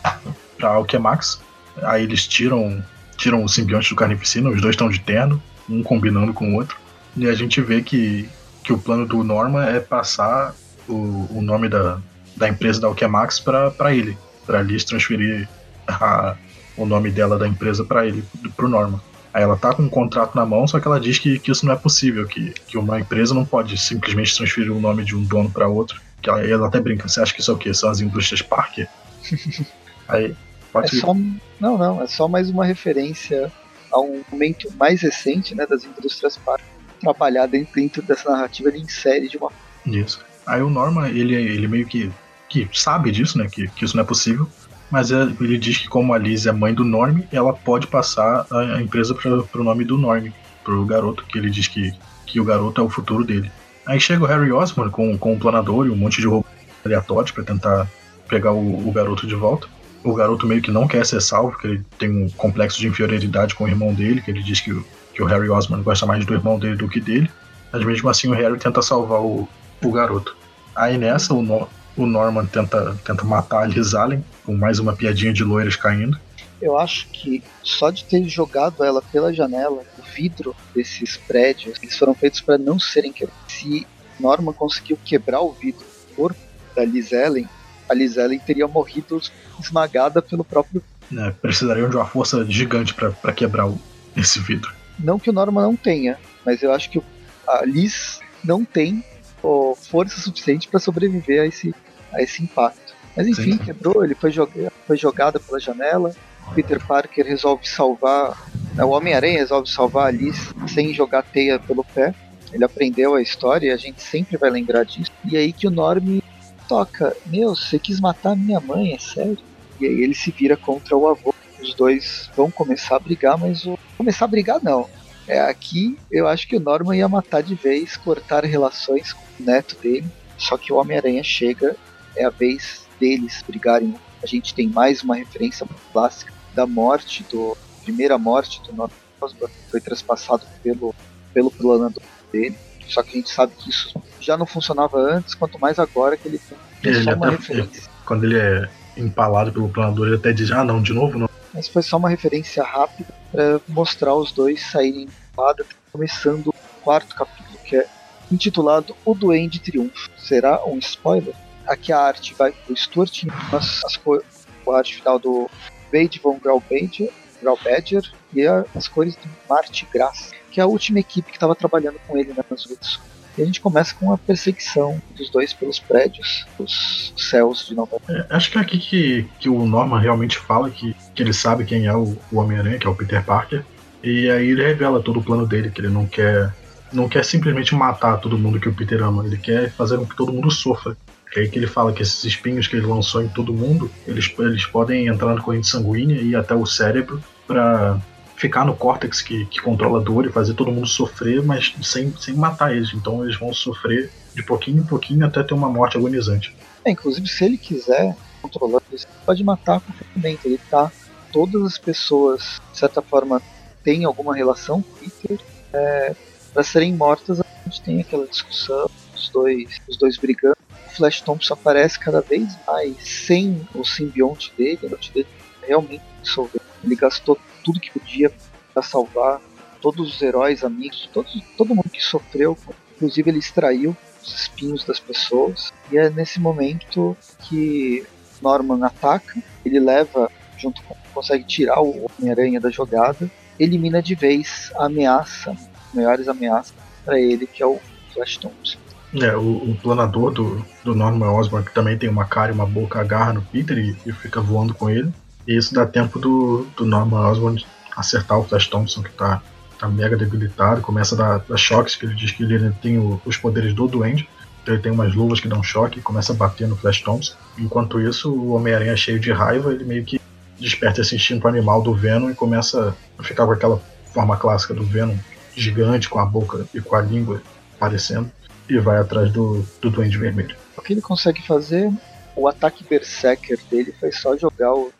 para Alchemax. Aí eles tiram tiram o simbionte do Carnificina, os dois estão de terno, um combinando com o outro. E a gente vê que, que o plano do Norman é passar o, o nome da, da empresa da Alchemax para ele, para Alice transferir a, o nome dela da empresa para ele, pro Norman. Aí ela tá com um contrato na mão, só que ela diz que, que isso não é possível, que, que uma empresa não pode simplesmente transferir o nome de um dono para outro. Que ela, ela até brinca, você acha que isso é o quê? São as indústrias Parker? *laughs* Aí, pode é só, Não, não, é só mais uma referência a um momento mais recente né, das indústrias Parker. Trabalhar dentro, dessa narrativa, ele insere de uma. Isso. Aí o Norman, ele, ele meio que, que sabe disso, né? Que, que isso não é possível. Mas é, ele diz que como a Liz é mãe do Norm, ela pode passar a, empresa para o nome do Norm, pro garoto, que ele diz que, que o garoto é o futuro dele. Aí chega o Harry Osborn com, com um planador e um monte de robôs aleatórios para tentar pegar o, o, garoto de volta. O garoto meio que não quer ser salvo, porque ele tem um complexo de inferioridade com o irmão dele, que ele diz que, que o Harry Osborn gosta mais do irmão dele do que dele. Mas mesmo assim o Harry tenta salvar o, o garoto. Aí nessa o, no, o Norman tenta, tenta matar a Liz Allen, com mais uma piadinha de loiras caindo. Eu acho que só de ter jogado ela pela janela, o vidro desses prédios, eles foram feitos para não serem quebrados. Se Norman conseguiu quebrar o vidro do corpo da Liz Ellen, a Liz Ellen teria morrido esmagada pelo próprio. É, precisariam de uma força gigante para quebrar o, esse vidro. Não que o Norman não tenha, mas eu acho que a Liz não tem oh, força suficiente para sobreviver a esse, a esse impacto. Mas enfim, Sim. quebrou, ele foi, jogado, foi jogado pela janela. Peter Parker resolve salvar. Né, o Homem-Aranha resolve salvar a Alice sem jogar teia pelo pé. Ele aprendeu a história e a gente sempre vai lembrar disso. E aí que o Norm toca: Meu, você quis matar minha mãe, é sério? E aí ele se vira contra o avô. Os dois vão começar a brigar, mas o. Começar a brigar não. É aqui eu acho que o Norman ia matar de vez, cortar relações com o neto dele. Só que o Homem-Aranha chega, é a vez deles brigarem. A gente tem mais uma referência clássica da morte, do primeira morte do Norman Osborn, foi traspassado pelo, pelo planador dele. Só que a gente sabe que isso já não funcionava antes, quanto mais agora que ele tem é, só uma até, referência. Quando ele é empalado pelo planador, ele até diz, ah não, de novo não. Mas foi só uma referência rápida para mostrar os dois saírem espada, começando o quarto capítulo, que é intitulado O Duende Triunfo. Será um spoiler? Aqui a arte vai pro Stuart, as, as a arte final do Wade von Graubadger, Graubadger e a, as cores do Marte Graça, que é a última equipe que estava trabalhando com ele nas lutas. E a gente começa com a perseguição dos dois pelos prédios, os céus de Nova York. É, acho que é aqui que, que o Norman realmente fala que, que ele sabe quem é o, o Homem-Aranha, que é o Peter Parker. E aí ele revela todo o plano dele, que ele não quer não quer simplesmente matar todo mundo que o Peter ama, ele quer fazer com que todo mundo sofra. É aí que ele fala que esses espinhos que ele lançou em todo mundo, eles, eles podem entrar na corrente sanguínea e ir até o cérebro para ficar no córtex que, que controla a dor e fazer todo mundo sofrer, mas sem, sem matar eles. Então eles vão sofrer de pouquinho em pouquinho até ter uma morte agonizante. É, inclusive, se ele quiser controlar, ele pode matar com ferramenta. Ele tá. Todas as pessoas, de certa forma, têm alguma relação com Peter. É, para serem mortas, a gente tem aquela discussão, os dois, os dois brigando. O Flash Thompson aparece cada vez mais sem o simbionte dele, o simbionte dele realmente dissolveu. Ele gastou tudo que podia para salvar todos os heróis, amigos, todos, todo mundo que sofreu. Inclusive, ele extraiu os espinhos das pessoas. E é nesse momento que Norman ataca. Ele leva, junto com. consegue tirar o Homem-Aranha da jogada. Elimina de vez a ameaça maiores ameaças para ele, que é o Flash Thompson. É, o, o, planador do, do Norman Osborn, que também tem uma cara e uma boca, agarra no Peter e, e fica voando com ele. E isso dá tempo do, do Norman Osborn acertar o Flash Thompson, que tá, tá mega debilitado, começa a dar, dar choques, que ele diz que ele tem o, os poderes do Duende. Então ele tem umas luvas que dão choque e começa a bater no Flash Thompson. Enquanto isso, o Homem-Aranha cheio de raiva, ele meio que desperta esse instinto animal do Venom e começa a ficar com aquela forma clássica do Venom, gigante com a boca e com a língua aparecendo e vai atrás do, do Duende Vermelho. O que ele consegue fazer, o ataque Berserker dele foi só jogar o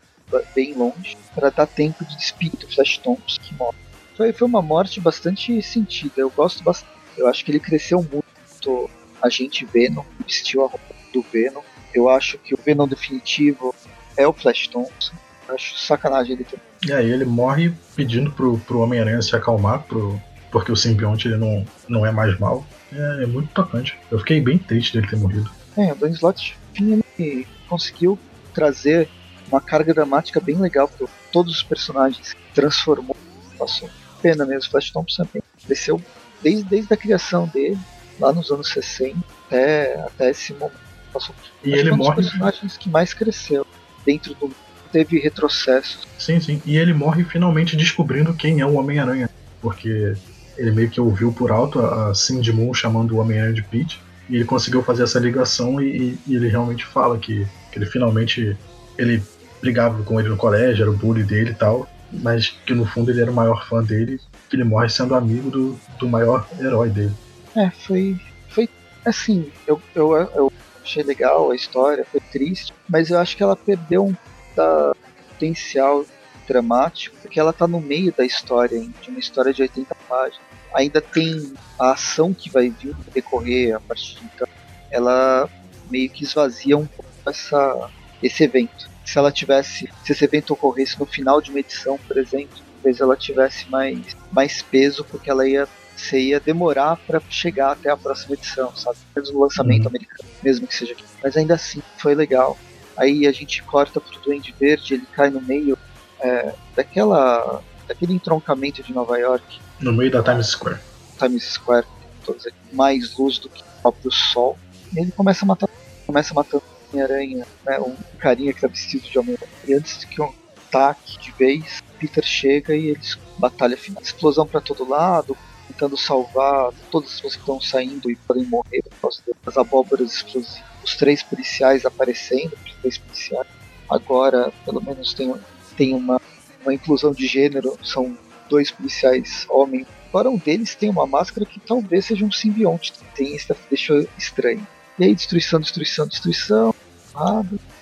bem longe para dar tempo de despedir o Flash Thompson que morre. Foi, foi uma morte bastante sentida, eu gosto bastante. Eu acho que ele cresceu muito a gente Venom, vestiu a roupa do Venom. Eu acho que o Venom definitivo é o Flash Thompson. Eu acho sacanagem ele ter. E aí ele morre pedindo pro, pro Homem-Aranha se acalmar, pro, porque o simbionte ele não, não é mais mal. É, é muito tocante. Eu fiquei bem triste dele ter morrido. É, o Dan Slott ele conseguiu trazer uma carga dramática bem legal para todos os personagens. Transformou. Passou pena mesmo. Flash Thompson cresceu desde, desde a criação dele, lá nos anos 60, até, até esse momento. Passou. E ele um morre. dos personagens que mais cresceu dentro do. Teve retrocessos. Sim, sim. E ele morre finalmente descobrindo quem é o Homem-Aranha. Porque ele meio que ouviu por alto a Cindy Moon chamando o Homem-Aranha de Pete, e ele conseguiu fazer essa ligação e, e ele realmente fala que, que, ele finalmente ele brigava com ele no colégio, era o bully dele e tal, mas que no fundo ele era o maior fã dele, que ele morre sendo amigo do, do maior herói dele. É, foi. Foi assim, eu, eu, eu achei legal a história, foi triste, mas eu acho que ela perdeu um da potencial dramático, porque ela tá no meio da história, de uma história de 80 páginas. Ainda tem a ação que vai vir decorrer a partir de então. Ela meio que esvazia um pouco essa, esse evento. Se ela tivesse, se esse evento ocorresse no final de uma edição, por exemplo, talvez ela tivesse mais, mais peso, porque ela ia você ia demorar para chegar até a próxima edição, sabe? Mesmo o lançamento uhum. americano, mesmo que seja aqui. Mas ainda assim, foi legal. Aí a gente corta pro Duende Verde, ele cai no meio é, daquela daquele entroncamento de Nova York. No meio da Times Square. Times Square, todos mais luz do que o próprio sol. E ele começa a matar, começa a matar Homem-Aranha, né, um carinha que tá vestido de Homem-Aranha. E antes que um ataque de vez, Peter chega e eles batalha final. Explosão para todo lado, tentando salvar todas as pessoas que estão saindo e podem morrer por causa das abóboras explosivas. Os três policiais aparecendo, os três policiais. Agora, pelo menos, tem, tem uma, uma inclusão de gênero. São dois policiais homens. Agora, um deles tem uma máscara que talvez seja um simbionte. Tem isso deixou estranho. E aí, destruição, destruição, destruição.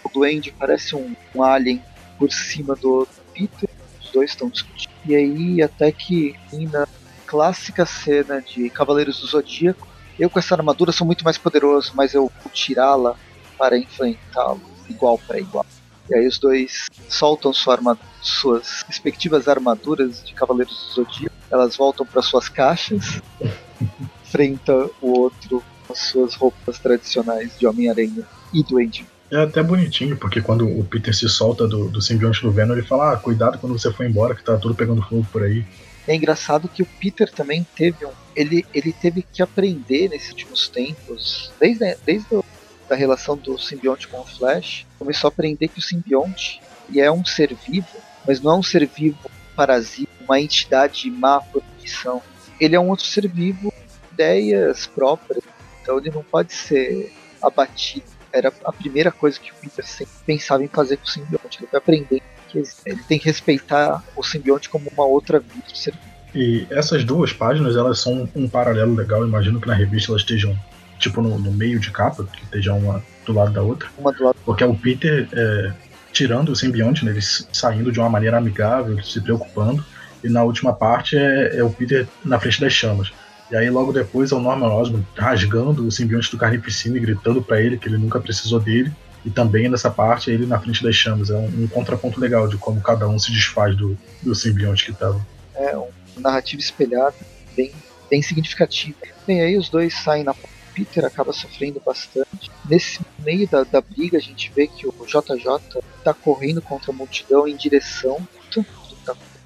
O Duende parece um, um alien por cima do Peter. Os dois estão discutindo. E aí, até que na clássica cena de Cavaleiros do Zodíaco. Eu com essa armadura sou muito mais poderoso, mas eu vou tirá-la para enfrentá-lo igual para igual. E aí os dois soltam sua suas respectivas armaduras de Cavaleiros do Zodíaco. Elas voltam para suas caixas, *laughs* enfrenta o outro com as suas roupas tradicionais de Homem-Aranha e Duende. É até bonitinho, porque quando o Peter se solta do, do simbionte do Venom, ele fala: ah, cuidado quando você for embora, que tá tudo pegando fogo por aí. É engraçado que o Peter também teve um. Ele, ele teve que aprender nesses últimos tempos, desde, desde a relação do simbionte com o Flash, começou a aprender que o simbionte é um ser vivo, mas não é um ser vivo parasita, uma entidade má por definição. Ele é um outro ser vivo, ideias próprias, então ele não pode ser abatido. Era a primeira coisa que o Peter sempre pensava em fazer com o simbionte. Ele foi aprender que ele tem que respeitar o simbionte como uma outra vida do ser E essas duas páginas, elas são um paralelo legal. Imagino que na revista elas estejam tipo no, no meio de capa, que esteja uma do lado da outra. Uma do lado. Porque é o Peter é, tirando o simbionte, né, ele saindo de uma maneira amigável, se preocupando. E na última parte é, é o Peter na frente das chamas. E aí logo depois é o Norman Osborn rasgando o simbionte do Carnificina e gritando para ele que ele nunca precisou dele. E também nessa parte ele na frente das chamas. É um, um contraponto legal de como cada um se desfaz do, do simbionte que estava. É, uma narrativa espelhada, bem, bem significativa. Bem, aí os dois saem na Peter acaba sofrendo bastante. Nesse meio da, da briga, a gente vê que o JJ está correndo contra a multidão em direção.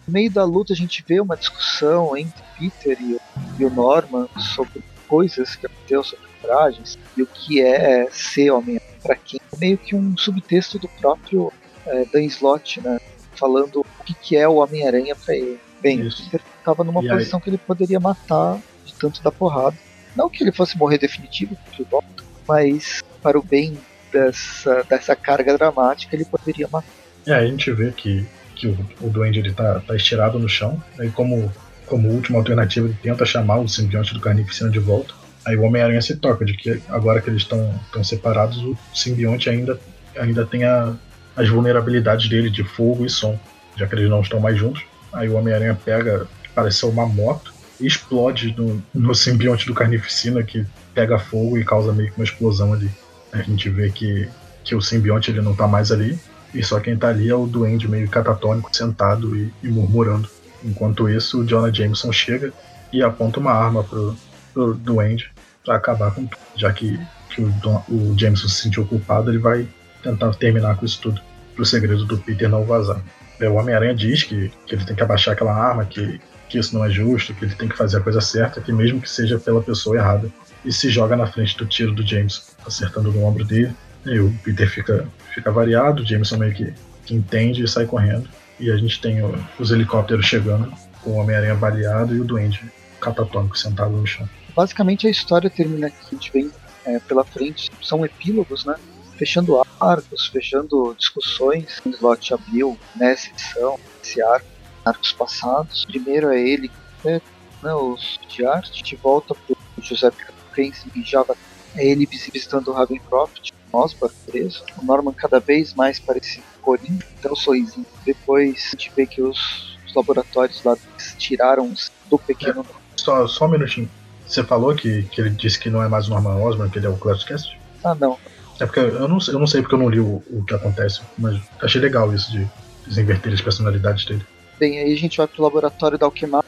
No meio da luta, a gente vê uma discussão entre Peter e, e o Norman sobre coisas que aconteceu, sobre trajes e o que é ser homem para quem é meio que um subtexto do próprio é, Dan Slott, né? Falando o que, que é o Homem-Aranha para ele. Bem, Isso. ele estava numa e posição aí? que ele poderia matar de tanto da porrada. Não que ele fosse morrer definitivo, mas para o bem dessa, dessa carga dramática ele poderia matar. É, a gente vê que, que o, o Duende ele tá, tá estirado no chão, e como, como última alternativa ele tenta chamar o simbionte do Carnificina de volta. Aí o Homem-Aranha se toca de que agora que eles estão separados, o simbionte ainda, ainda tem a, as vulnerabilidades dele de fogo e som, já que eles não estão mais juntos. Aí o Homem-Aranha pega, parece uma moto, explode no, no simbionte do Carnificina, que pega fogo e causa meio que uma explosão ali. A gente vê que, que o simbionte ele não tá mais ali, e só quem tá ali é o duende meio catatônico, sentado e, e murmurando. Enquanto isso, o Jonah Jameson chega e aponta uma arma pro, pro duende para acabar com tudo. Já que, que o, o Jameson se sentiu culpado, ele vai tentar terminar com isso tudo. Pro segredo do Peter não vazar. É, o Homem-Aranha diz que, que ele tem que abaixar aquela arma, que, que isso não é justo, que ele tem que fazer a coisa certa, que mesmo que seja pela pessoa errada. E se joga na frente do tiro do Jameson, acertando no ombro dele. E o Peter fica, fica variado, o Jameson meio que, que entende e sai correndo. E a gente tem o, os helicópteros chegando, com o Homem-Aranha baleado e o Duende catatônico, sentado no chão. Basicamente a história termina aqui, a gente vem é, pela frente, são epílogos, né? Fechando arcos, fechando discussões. O slot abriu nessa edição, esse arco, arcos passados. Primeiro é ele, é, né, os de arte, de volta para José Pence e Java. É ele visitando o Ravencroft, Osborn preso. O Norman cada vez mais parecido com Corinne, até o sorrisinho. Depois a gente vê que os, os laboratórios lá tiraram do pequeno. É, só, só um minutinho. Você falou que, que ele disse que não é mais o Norman Osborn, que ele é o Clark Cast? Ah, não. É porque eu não, eu não sei porque eu não li o, o que acontece, mas achei legal isso de desinverter as personalidades dele. Bem, aí a gente vai pro laboratório da Alquemax,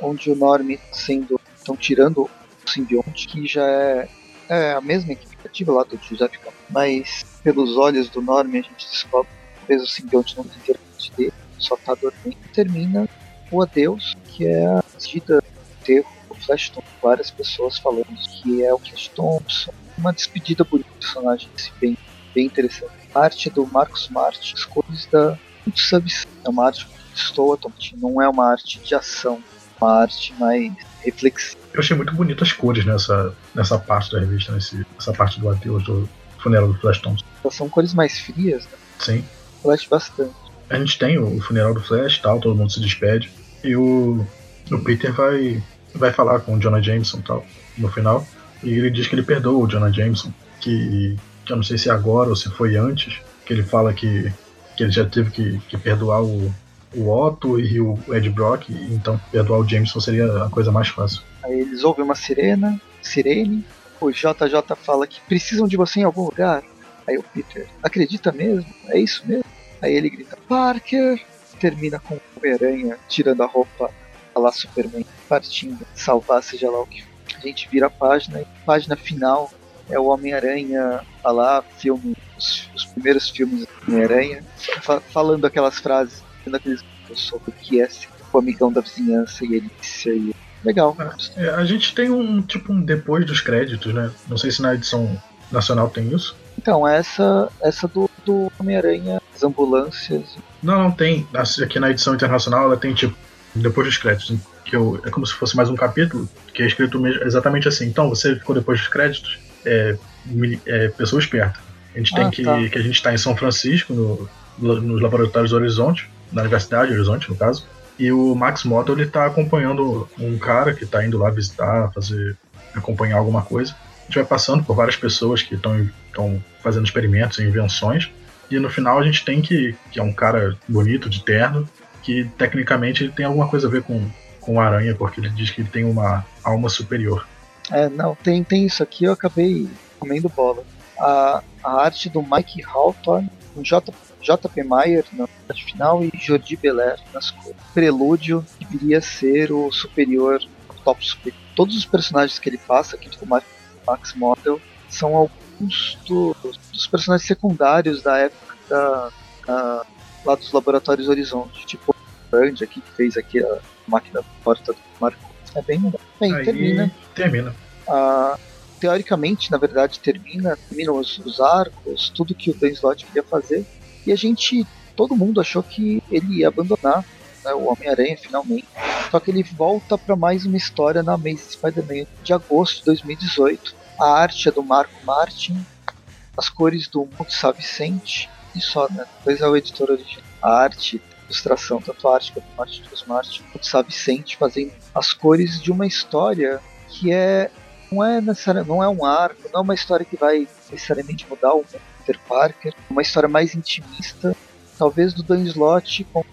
onde o Norm sendo. estão tirando o simbionte, que já é, é a mesma equipe ativa lá do Campbell. Mas pelos olhos do Norm a gente descobre que o simbionte não tem interesse dele, só tá dormindo. Termina o adeus, que é a do enterro do Flash Thompson. Várias pessoas falando que é o Flash Thompson. Uma despedida bonita do personagem, bem, bem interessante. Arte do Marcos Martin, as cores da Subs. É uma arte que estou não é uma arte de ação, uma arte mais reflexiva. Eu achei muito bonito as cores nessa, nessa parte da revista, nesse, nessa parte do adeus do funeral do Flash Thompson. São cores mais frias, né? Sim. Flash bastante. A gente tem o funeral do Flash tal, todo mundo se despede. E o, o Peter vai, vai falar com o Jonah Jameson tal, no final. E ele diz que ele perdoa o Jonah Jameson, que, que eu não sei se é agora ou se foi antes, que ele fala que, que ele já teve que, que perdoar o, o Otto e o Ed Brock, então perdoar o Jameson seria a coisa mais fácil. Aí eles ouvem uma sirena, sirene, o JJ fala que precisam de você em algum lugar. Aí o Peter, acredita mesmo? É isso mesmo? Aí ele grita, Parker! Termina com o Homem-Aranha tirando a roupa, a lá Superman, partindo, salvar seja lá o que A gente vira a página e a página final é o Homem-Aranha, a lá, filme, os, os primeiros filmes do Homem-Aranha, fa falando aquelas frases, aqueles sobre o que é ser o amigão da vizinhança e ele disse aí. Legal. É, a gente tem um tipo um depois dos créditos, né? Não sei se na edição nacional tem isso. Então, essa essa do, do Homem-Aranha, as ambulâncias. Não, não tem. Aqui na edição internacional ela tem tipo depois dos créditos, que eu, é como se fosse mais um capítulo, que é escrito exatamente assim. Então, você ficou depois dos créditos, é, é pessoa esperta. A gente tem ah, que, tá. que a gente está em São Francisco, no, nos laboratórios Horizonte, na Universidade Horizonte, no caso. E o Max Motta ele tá acompanhando um cara que está indo lá visitar, fazer acompanhar alguma coisa. A gente vai passando por várias pessoas que estão fazendo experimentos invenções. E no final a gente tem que, que é um cara bonito, de terno, que tecnicamente ele tem alguma coisa a ver com, com o Aranha, porque ele diz que ele tem uma alma superior. É, não, tem, tem isso aqui, eu acabei comendo bola. A, a arte do Mike Hawthorne, com J, JP Mayer na arte final e Jordi Belair nas cores. Prelúdio deveria ser o superior, o top superior. Todos os personagens que ele passa aqui do Max Model são alguns do, dos personagens secundários da época da, da, lá dos laboratórios Horizonte, tipo Band aqui que fez aqui a máquina porta do Marco. É bem legal. Bem, Aí, termina. Termina. Ah, teoricamente, na verdade, termina, terminam os, os, arcos, tudo que o Dan Slott queria fazer. E a gente, todo mundo achou que ele ia abandonar né, o Homem-Aranha finalmente. Só que ele volta para mais uma história na Amazing Spider-Man de agosto de 2018. A arte é do Marco Martin, as cores do Monte Vicente e só, né? Depois é o editor original. A arte ilustração, tanto a arte quanto a arte dos Martin, sabe Vicente fazendo as cores de uma história que é não é necessariamente não é um arco, não é uma história que vai necessariamente mudar o Peter Parker, uma história mais intimista, talvez do Dan Slott com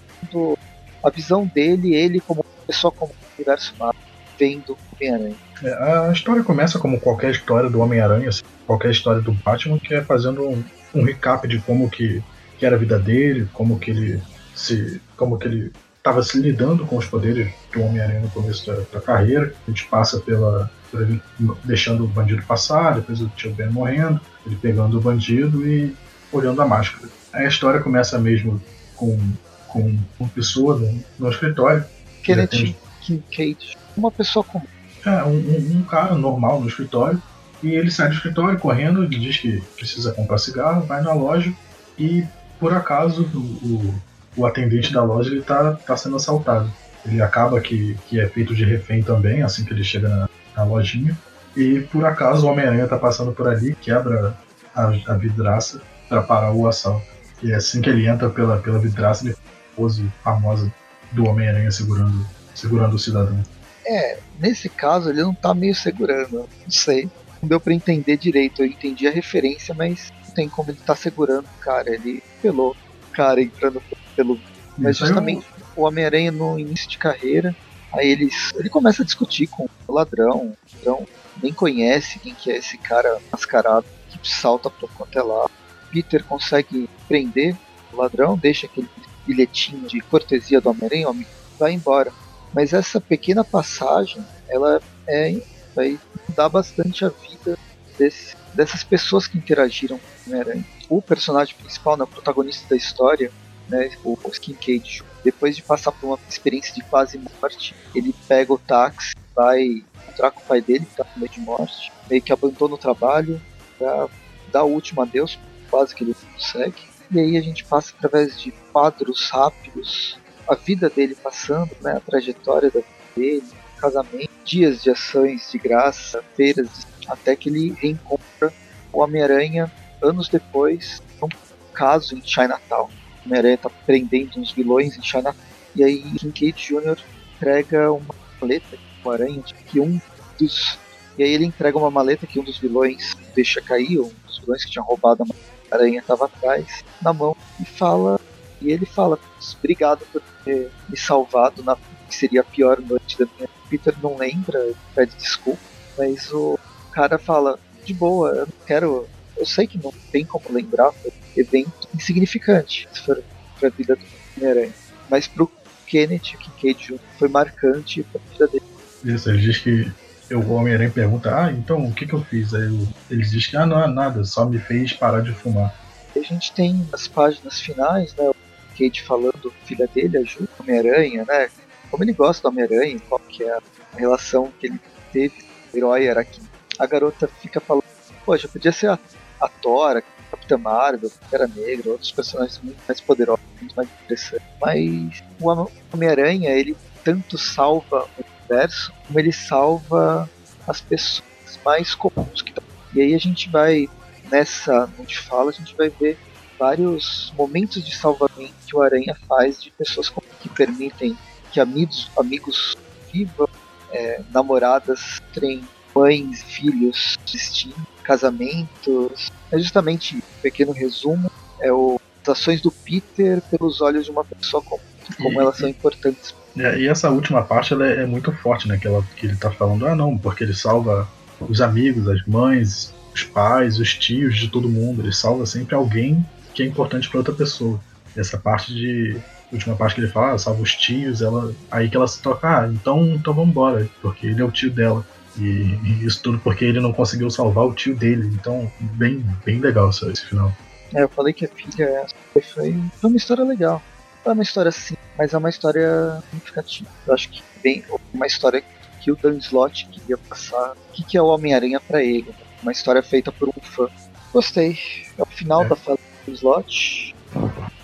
a visão dele, ele como pessoa como universo Marvel, vendo Homem-Aranha. É, a história começa como qualquer história do Homem-Aranha, assim, qualquer história do Batman, que é fazendo um, um recap de como que, que era a vida dele, como que ele se como que ele estava se lidando com os poderes do Homem-Aranha no começo da, da, carreira. A gente passa pela por ele deixando o bandido passar, depois o tio Ben morrendo, ele pegando o bandido e olhando a máscara. Aí a história começa mesmo com, com uma pessoa no, no escritório. Kenneth Kincaid, uma pessoa comum. É, um, um, um, cara normal no escritório. E ele sai do escritório correndo, ele diz que precisa comprar cigarro, vai na loja e por acaso o, o o atendente da loja ele tá, tá sendo assaltado. ele acaba que, que é feito de refém também, assim que ele chega na, na lojinha. E por acaso o Homem-Aranha tá passando por ali, quebra a, a vidraça para parar o assalto. E é assim que ele entra pela, pela vidraça, ele pose famosa do Homem-Aranha segurando, segurando o cidadão. É, nesse caso ele não tá meio segurando, não sei. Não deu pra entender direito. Eu entendi a referência, mas não tem como ele tá segurando cara. Ele pelou o cara entrando pelo. Mas justamente o Homem-Aranha no início de carreira. Aí eles, ele começa a discutir com o ladrão. O ladrão nem conhece quem que é esse cara mascarado que salta pro quanto é lá. Peter consegue prender o ladrão, deixa aquele bilhetinho de cortesia do Homem-Aranha, vai embora. Mas essa pequena passagem, ela é, vai mudar bastante a vida desse, dessas pessoas que interagiram com o Homem-Aranha. O personagem principal, né, o protagonista da história, né, o Cage, depois de passar por uma experiência de quase morte, ele pega o táxi, vai encontrar com o pai dele, que está com meio de morte, meio que abandona o trabalho, pra dar o último adeus, quase que ele consegue. E aí a gente passa através de quadros rápidos, a vida dele passando, né, a trajetória da vida dele, casamento, dias de ações de graça, feiras, até que ele reencontra o Homem-Aranha anos depois, num caso em Chinatown. Homem-Aranha está prendendo uns vilões em Chinatown. E aí Kincaid Jr. entrega uma maleta com Aranha que um dos e aí ele entrega uma maleta que um dos vilões deixa cair, um dos vilões que tinha roubado a aranha estava atrás, na mão, e fala. E ele fala, obrigado por ter me salvado na que seria a pior noite da minha. Peter não lembra, pede desculpa, mas o cara fala, de boa, eu não quero. Eu sei que não tem como lembrar, foi evento insignificante, se for pra vida do Homem-Aranha. Mas pro Kenneth, o Kincaid foi marcante pra vida dele. Isso, ele diz que o Homem-Aranha pergunta, ah, então o que, que eu fiz? Aí eu, eles dizem que ah, não é nada, só me fez parar de fumar. A gente tem as páginas finais, né? O Kate falando, filha dele, ajuda o Homem-Aranha, né? Como ele gosta do Homem-Aranha, qual que é a relação que ele teve, o herói era que a garota fica falando, poxa, podia ser a, a Thor, a Capitã Marvel, que era negra, outros personagens muito mais poderosos, muito mais interessantes. Mas o Homem-Aranha, ele tanto salva o universo, como ele salva as pessoas mais comuns que E aí a gente vai, nessa onde fala, a gente vai ver vários momentos de salvamento que o Aranha faz de pessoas que permitem que amigos, amigos vivam, é, namoradas trem mães, filhos, destino, casamentos. É justamente, um pequeno resumo, é o, as ações do Peter pelos olhos de uma pessoa comum, como e, elas são importantes é, e essa última parte ela é, é, muito forte, né? Que, ela, que ele tá falando, ah não, porque ele salva os amigos, as mães, os pais, os tios de todo mundo. Ele salva sempre alguém que é importante para outra pessoa. Essa parte de. Última parte que ele fala, ah, salva os tios, ela. Aí que ela se toca, ah, então, então vamos embora, porque ele é o tio dela. E, e, isso tudo porque ele não conseguiu salvar o tio dele. Então, bem, bem legal esse, esse final. É, eu falei que a filha foi, foi uma história legal. É uma história sim, mas é uma história significativa. Eu acho que bem uma história que o Dan Slott queria passar. O que, que é o Homem-Aranha para ele? Uma história feita por um fã. Gostei. É o final é. da fase do Slott.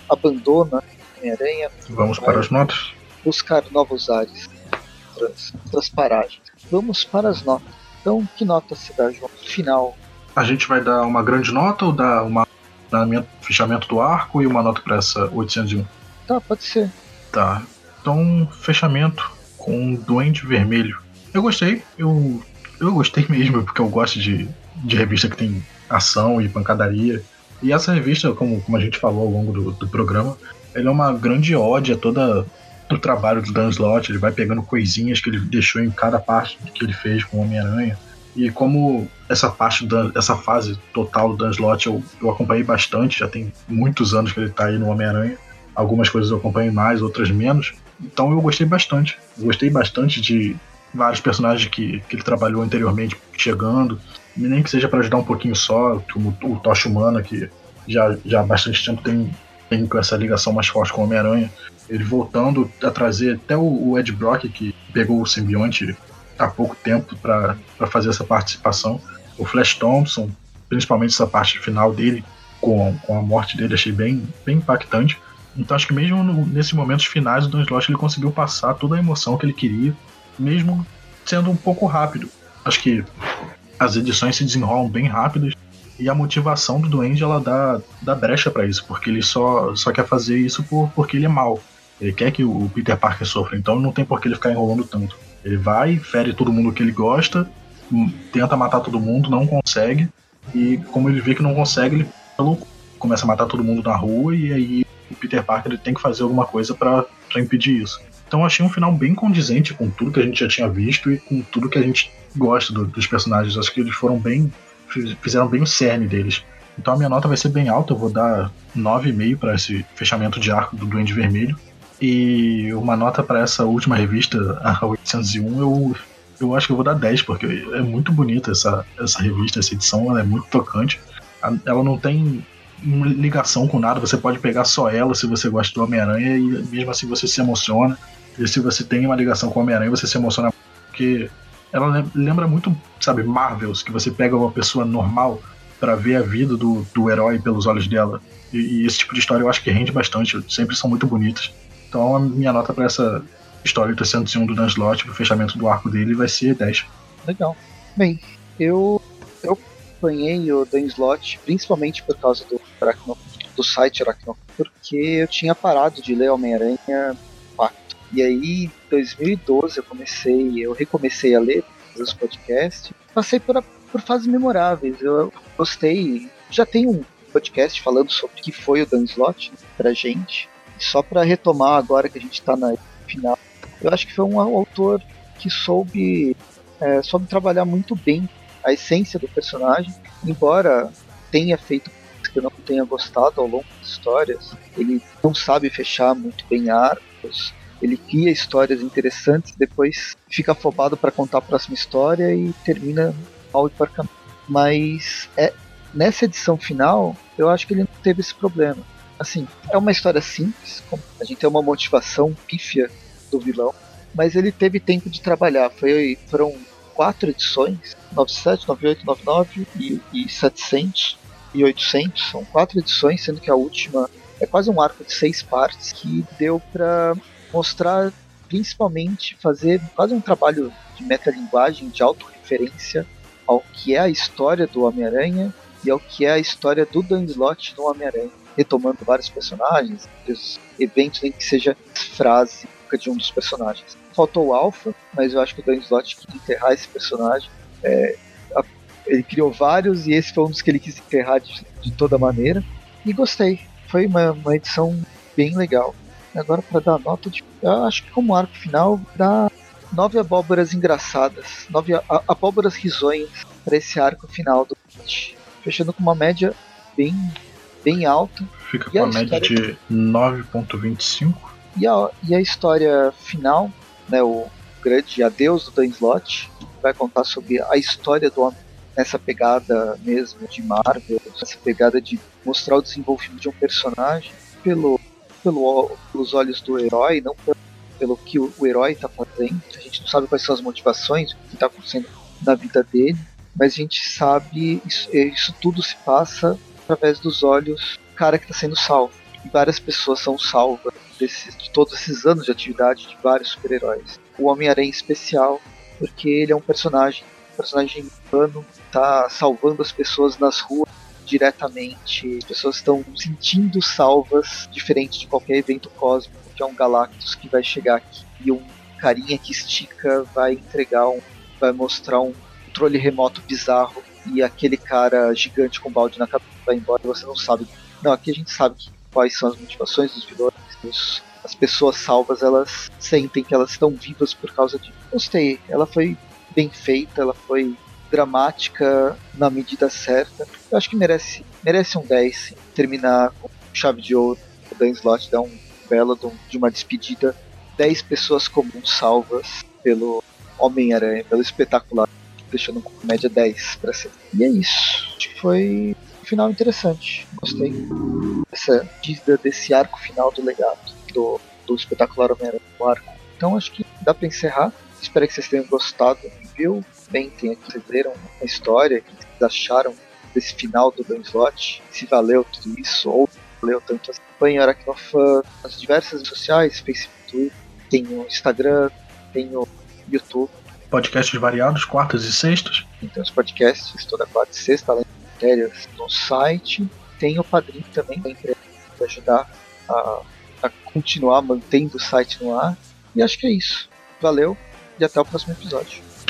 Abandona Homem-Aranha. Vamos para as notas. Buscar novos ares. Outras, outras paragens. Vamos para as notas. Então, que nota se dá, João? Final. A gente vai dar uma grande nota ou dar uma fechamento do arco e uma nota para essa 801? Tá, pode ser. Tá. Então, fechamento com Duende Vermelho. Eu gostei, eu, eu gostei *laughs* mesmo, porque eu gosto de, de revista que tem ação e pancadaria. E essa revista, como, como a gente falou ao longo do, do programa, ele é uma grande ode a toda o trabalho do Dan Slott. Ele vai pegando coisinhas que ele deixou em cada parte que ele fez com o Homem-Aranha. E como essa parte, da, essa fase total do Dan Slott eu, eu acompanhei bastante, já tem muitos anos que ele está aí no Homem-Aranha. Algumas coisas eu acompanho mais, outras menos. Então eu gostei bastante. Gostei bastante de vários personagens que, que ele trabalhou anteriormente chegando. Nem que seja para ajudar um pouquinho só, como o Tocha Humana, que já, já há bastante tempo tem, tem essa ligação mais forte com o Homem-Aranha. Ele voltando a trazer até o, Ed Brock, que pegou o simbionte há pouco tempo para fazer essa participação. O Flash Thompson, principalmente essa parte final dele, com, com a morte dele, achei bem, bem impactante. Então acho que mesmo no, nesses momentos finais, o Dan Slott ele conseguiu passar toda a emoção que ele queria, mesmo sendo um pouco rápido. Acho que as edições se desenrolam bem rápidas e a motivação do Duende ela dá, dá brecha para isso, porque ele só, só quer fazer isso por, porque ele é mal. Ele quer que o Peter Parker sofra, então não tem por que ele ficar enrolando tanto. Ele vai, fere todo mundo que ele gosta, hum, tenta matar todo mundo, não consegue, e como ele vê que não consegue, ele começa a matar todo mundo na rua, e aí o Peter Parker ele tem que fazer alguma coisa para impedir isso. Então achei um final bem condizente com tudo que a gente já tinha visto e com tudo que a gente gosta do, dos personagens. Acho que eles foram bem. Fizeram bem o cerne deles. Então a minha nota vai ser bem alta, eu vou dar 9,5 para esse fechamento de arco do Duende Vermelho. E uma nota para essa última revista, a 801, eu, eu acho que eu vou dar 10, porque é muito bonita essa, essa revista, essa edição, ela é muito tocante. Ela não tem ligação com nada, você pode pegar só ela se você gosta do Homem-Aranha e mesmo assim você se emociona. E se você tem uma ligação com o Homem-Aranha, você se emociona porque ela lembra muito, sabe, Marvels, que você pega uma pessoa normal para ver a vida do, do herói pelos olhos dela. E, e, esse tipo de história eu acho que rende bastante, sempre são muito bonitas. Então a minha nota para essa história 301 do Dan Slott, pro fechamento do arco dele, vai ser 10. Legal. Bem, eu, eu acompanhei o Dan Slott principalmente por causa do, do site Aracno, porque eu tinha parado de ler Homem-Aranha e aí, 2012, eu comecei, eu recomecei a ler os podcasts. Passei por, por fases memoráveis. Eu gostei. Já tem um podcast falando sobre o que foi o Dan Slott pra gente. Só para retomar agora que a gente tá na final. Eu acho que foi um autor que soube, é, soube trabalhar muito bem a essência do personagem, embora tenha feito que eu não tenha gostado ao longo das histórias. Ele não sabe fechar muito bem arcos, ele cria histórias interessantes, depois fica afobado para contar a próxima história e termina mal e porcamente. Mas é, nessa edição final, eu acho que ele não teve esse problema. Assim, é uma história simples, a gente tem uma motivação pífia do vilão, mas ele teve tempo de trabalhar. Foi, foram quatro edições, 97, 98, 99 e, e 700 e 800. São quatro edições, sendo que a última é quase um arco de seis partes que deu para mostrar, principalmente, fazer quase um trabalho de metalinguagem, de autorreferência ao que é a história do Homem-Aranha e ao que é a história do Dan Slott no Homem-Aranha, retomando vários personagens, eventos em que seja frase de um dos personagens. Faltou o Alpha, mas eu acho que o Dan Slott quis enterrar esse personagem. É, ele criou vários e esse foi um dos que ele quis enterrar de, de toda maneira. E gostei. Foi uma, uma edição bem legal. Agora para dar nota, de, eu acho que como arco final dá nove abóboras engraçadas, nove abóboras risonhas para esse arco final do fechando com uma média bem bem alta. Fica com a, a média de 9.25. E a, e a história final, né, o grande adeus do Dan Slott, vai contar sobre a história do homem nessa pegada mesmo de Marvel, essa pegada de mostrar o desenvolvimento de um personagem pelo pelo, pelos olhos do herói, não pelo, que o, o herói está fazendo. A gente não sabe quais são as motivações, o que está acontecendo na vida dele, mas a gente sabe isso, é, isso tudo se passa através dos olhos do cara que está sendo salvo. E várias pessoas são salvas de todos esses anos de atividade de vários super-heróis. O Homem-Aranha especial, porque ele é um personagem, um personagem humano, está salvando as pessoas nas ruas diretamente. As pessoas estão sentindo salvas, diferente de qualquer evento cósmico, que é um Galactus que vai chegar aqui e um carinha que estica vai entregar um. vai mostrar um controle remoto bizarro e aquele cara gigante com balde na cabeça vai embora e você não sabe. Não, aqui a gente sabe quais são as motivações dos vilões. Os, as pessoas salvas elas sentem que elas estão vivas por causa de. Gostei, ela foi bem feita, ela foi dramática na medida certa. Eu acho que merece, merece um 10, sim. terminar com chave de ouro. O Dan Slott dá um belo de uma despedida. 10 pessoas comuns salvas pelo Homem-Aranha, pelo espetacular, deixando com média 10 para ser. E é isso. Acho que foi um final interessante. Gostei dessa dívida desse arco final do legado do, do espetacular Homem-Aranha. Então acho que dá para encerrar. Espero que vocês tenham gostado. Viu? Comentem aqui, vocês leram a história, o que vocês acharam desse final do Slott, se valeu tudo isso, ou Valeu tanto a campanha Aracnofan nas diversas redes sociais, Facebook, tem o Instagram, tem o YouTube. Podcasts variados, quartas e sextas. Tem os podcasts toda quarta e sexta, além de matérias no site. Tem o Padrim também, para ajudar a, a continuar mantendo o site no ar. E acho que é isso. Valeu e até o próximo episódio.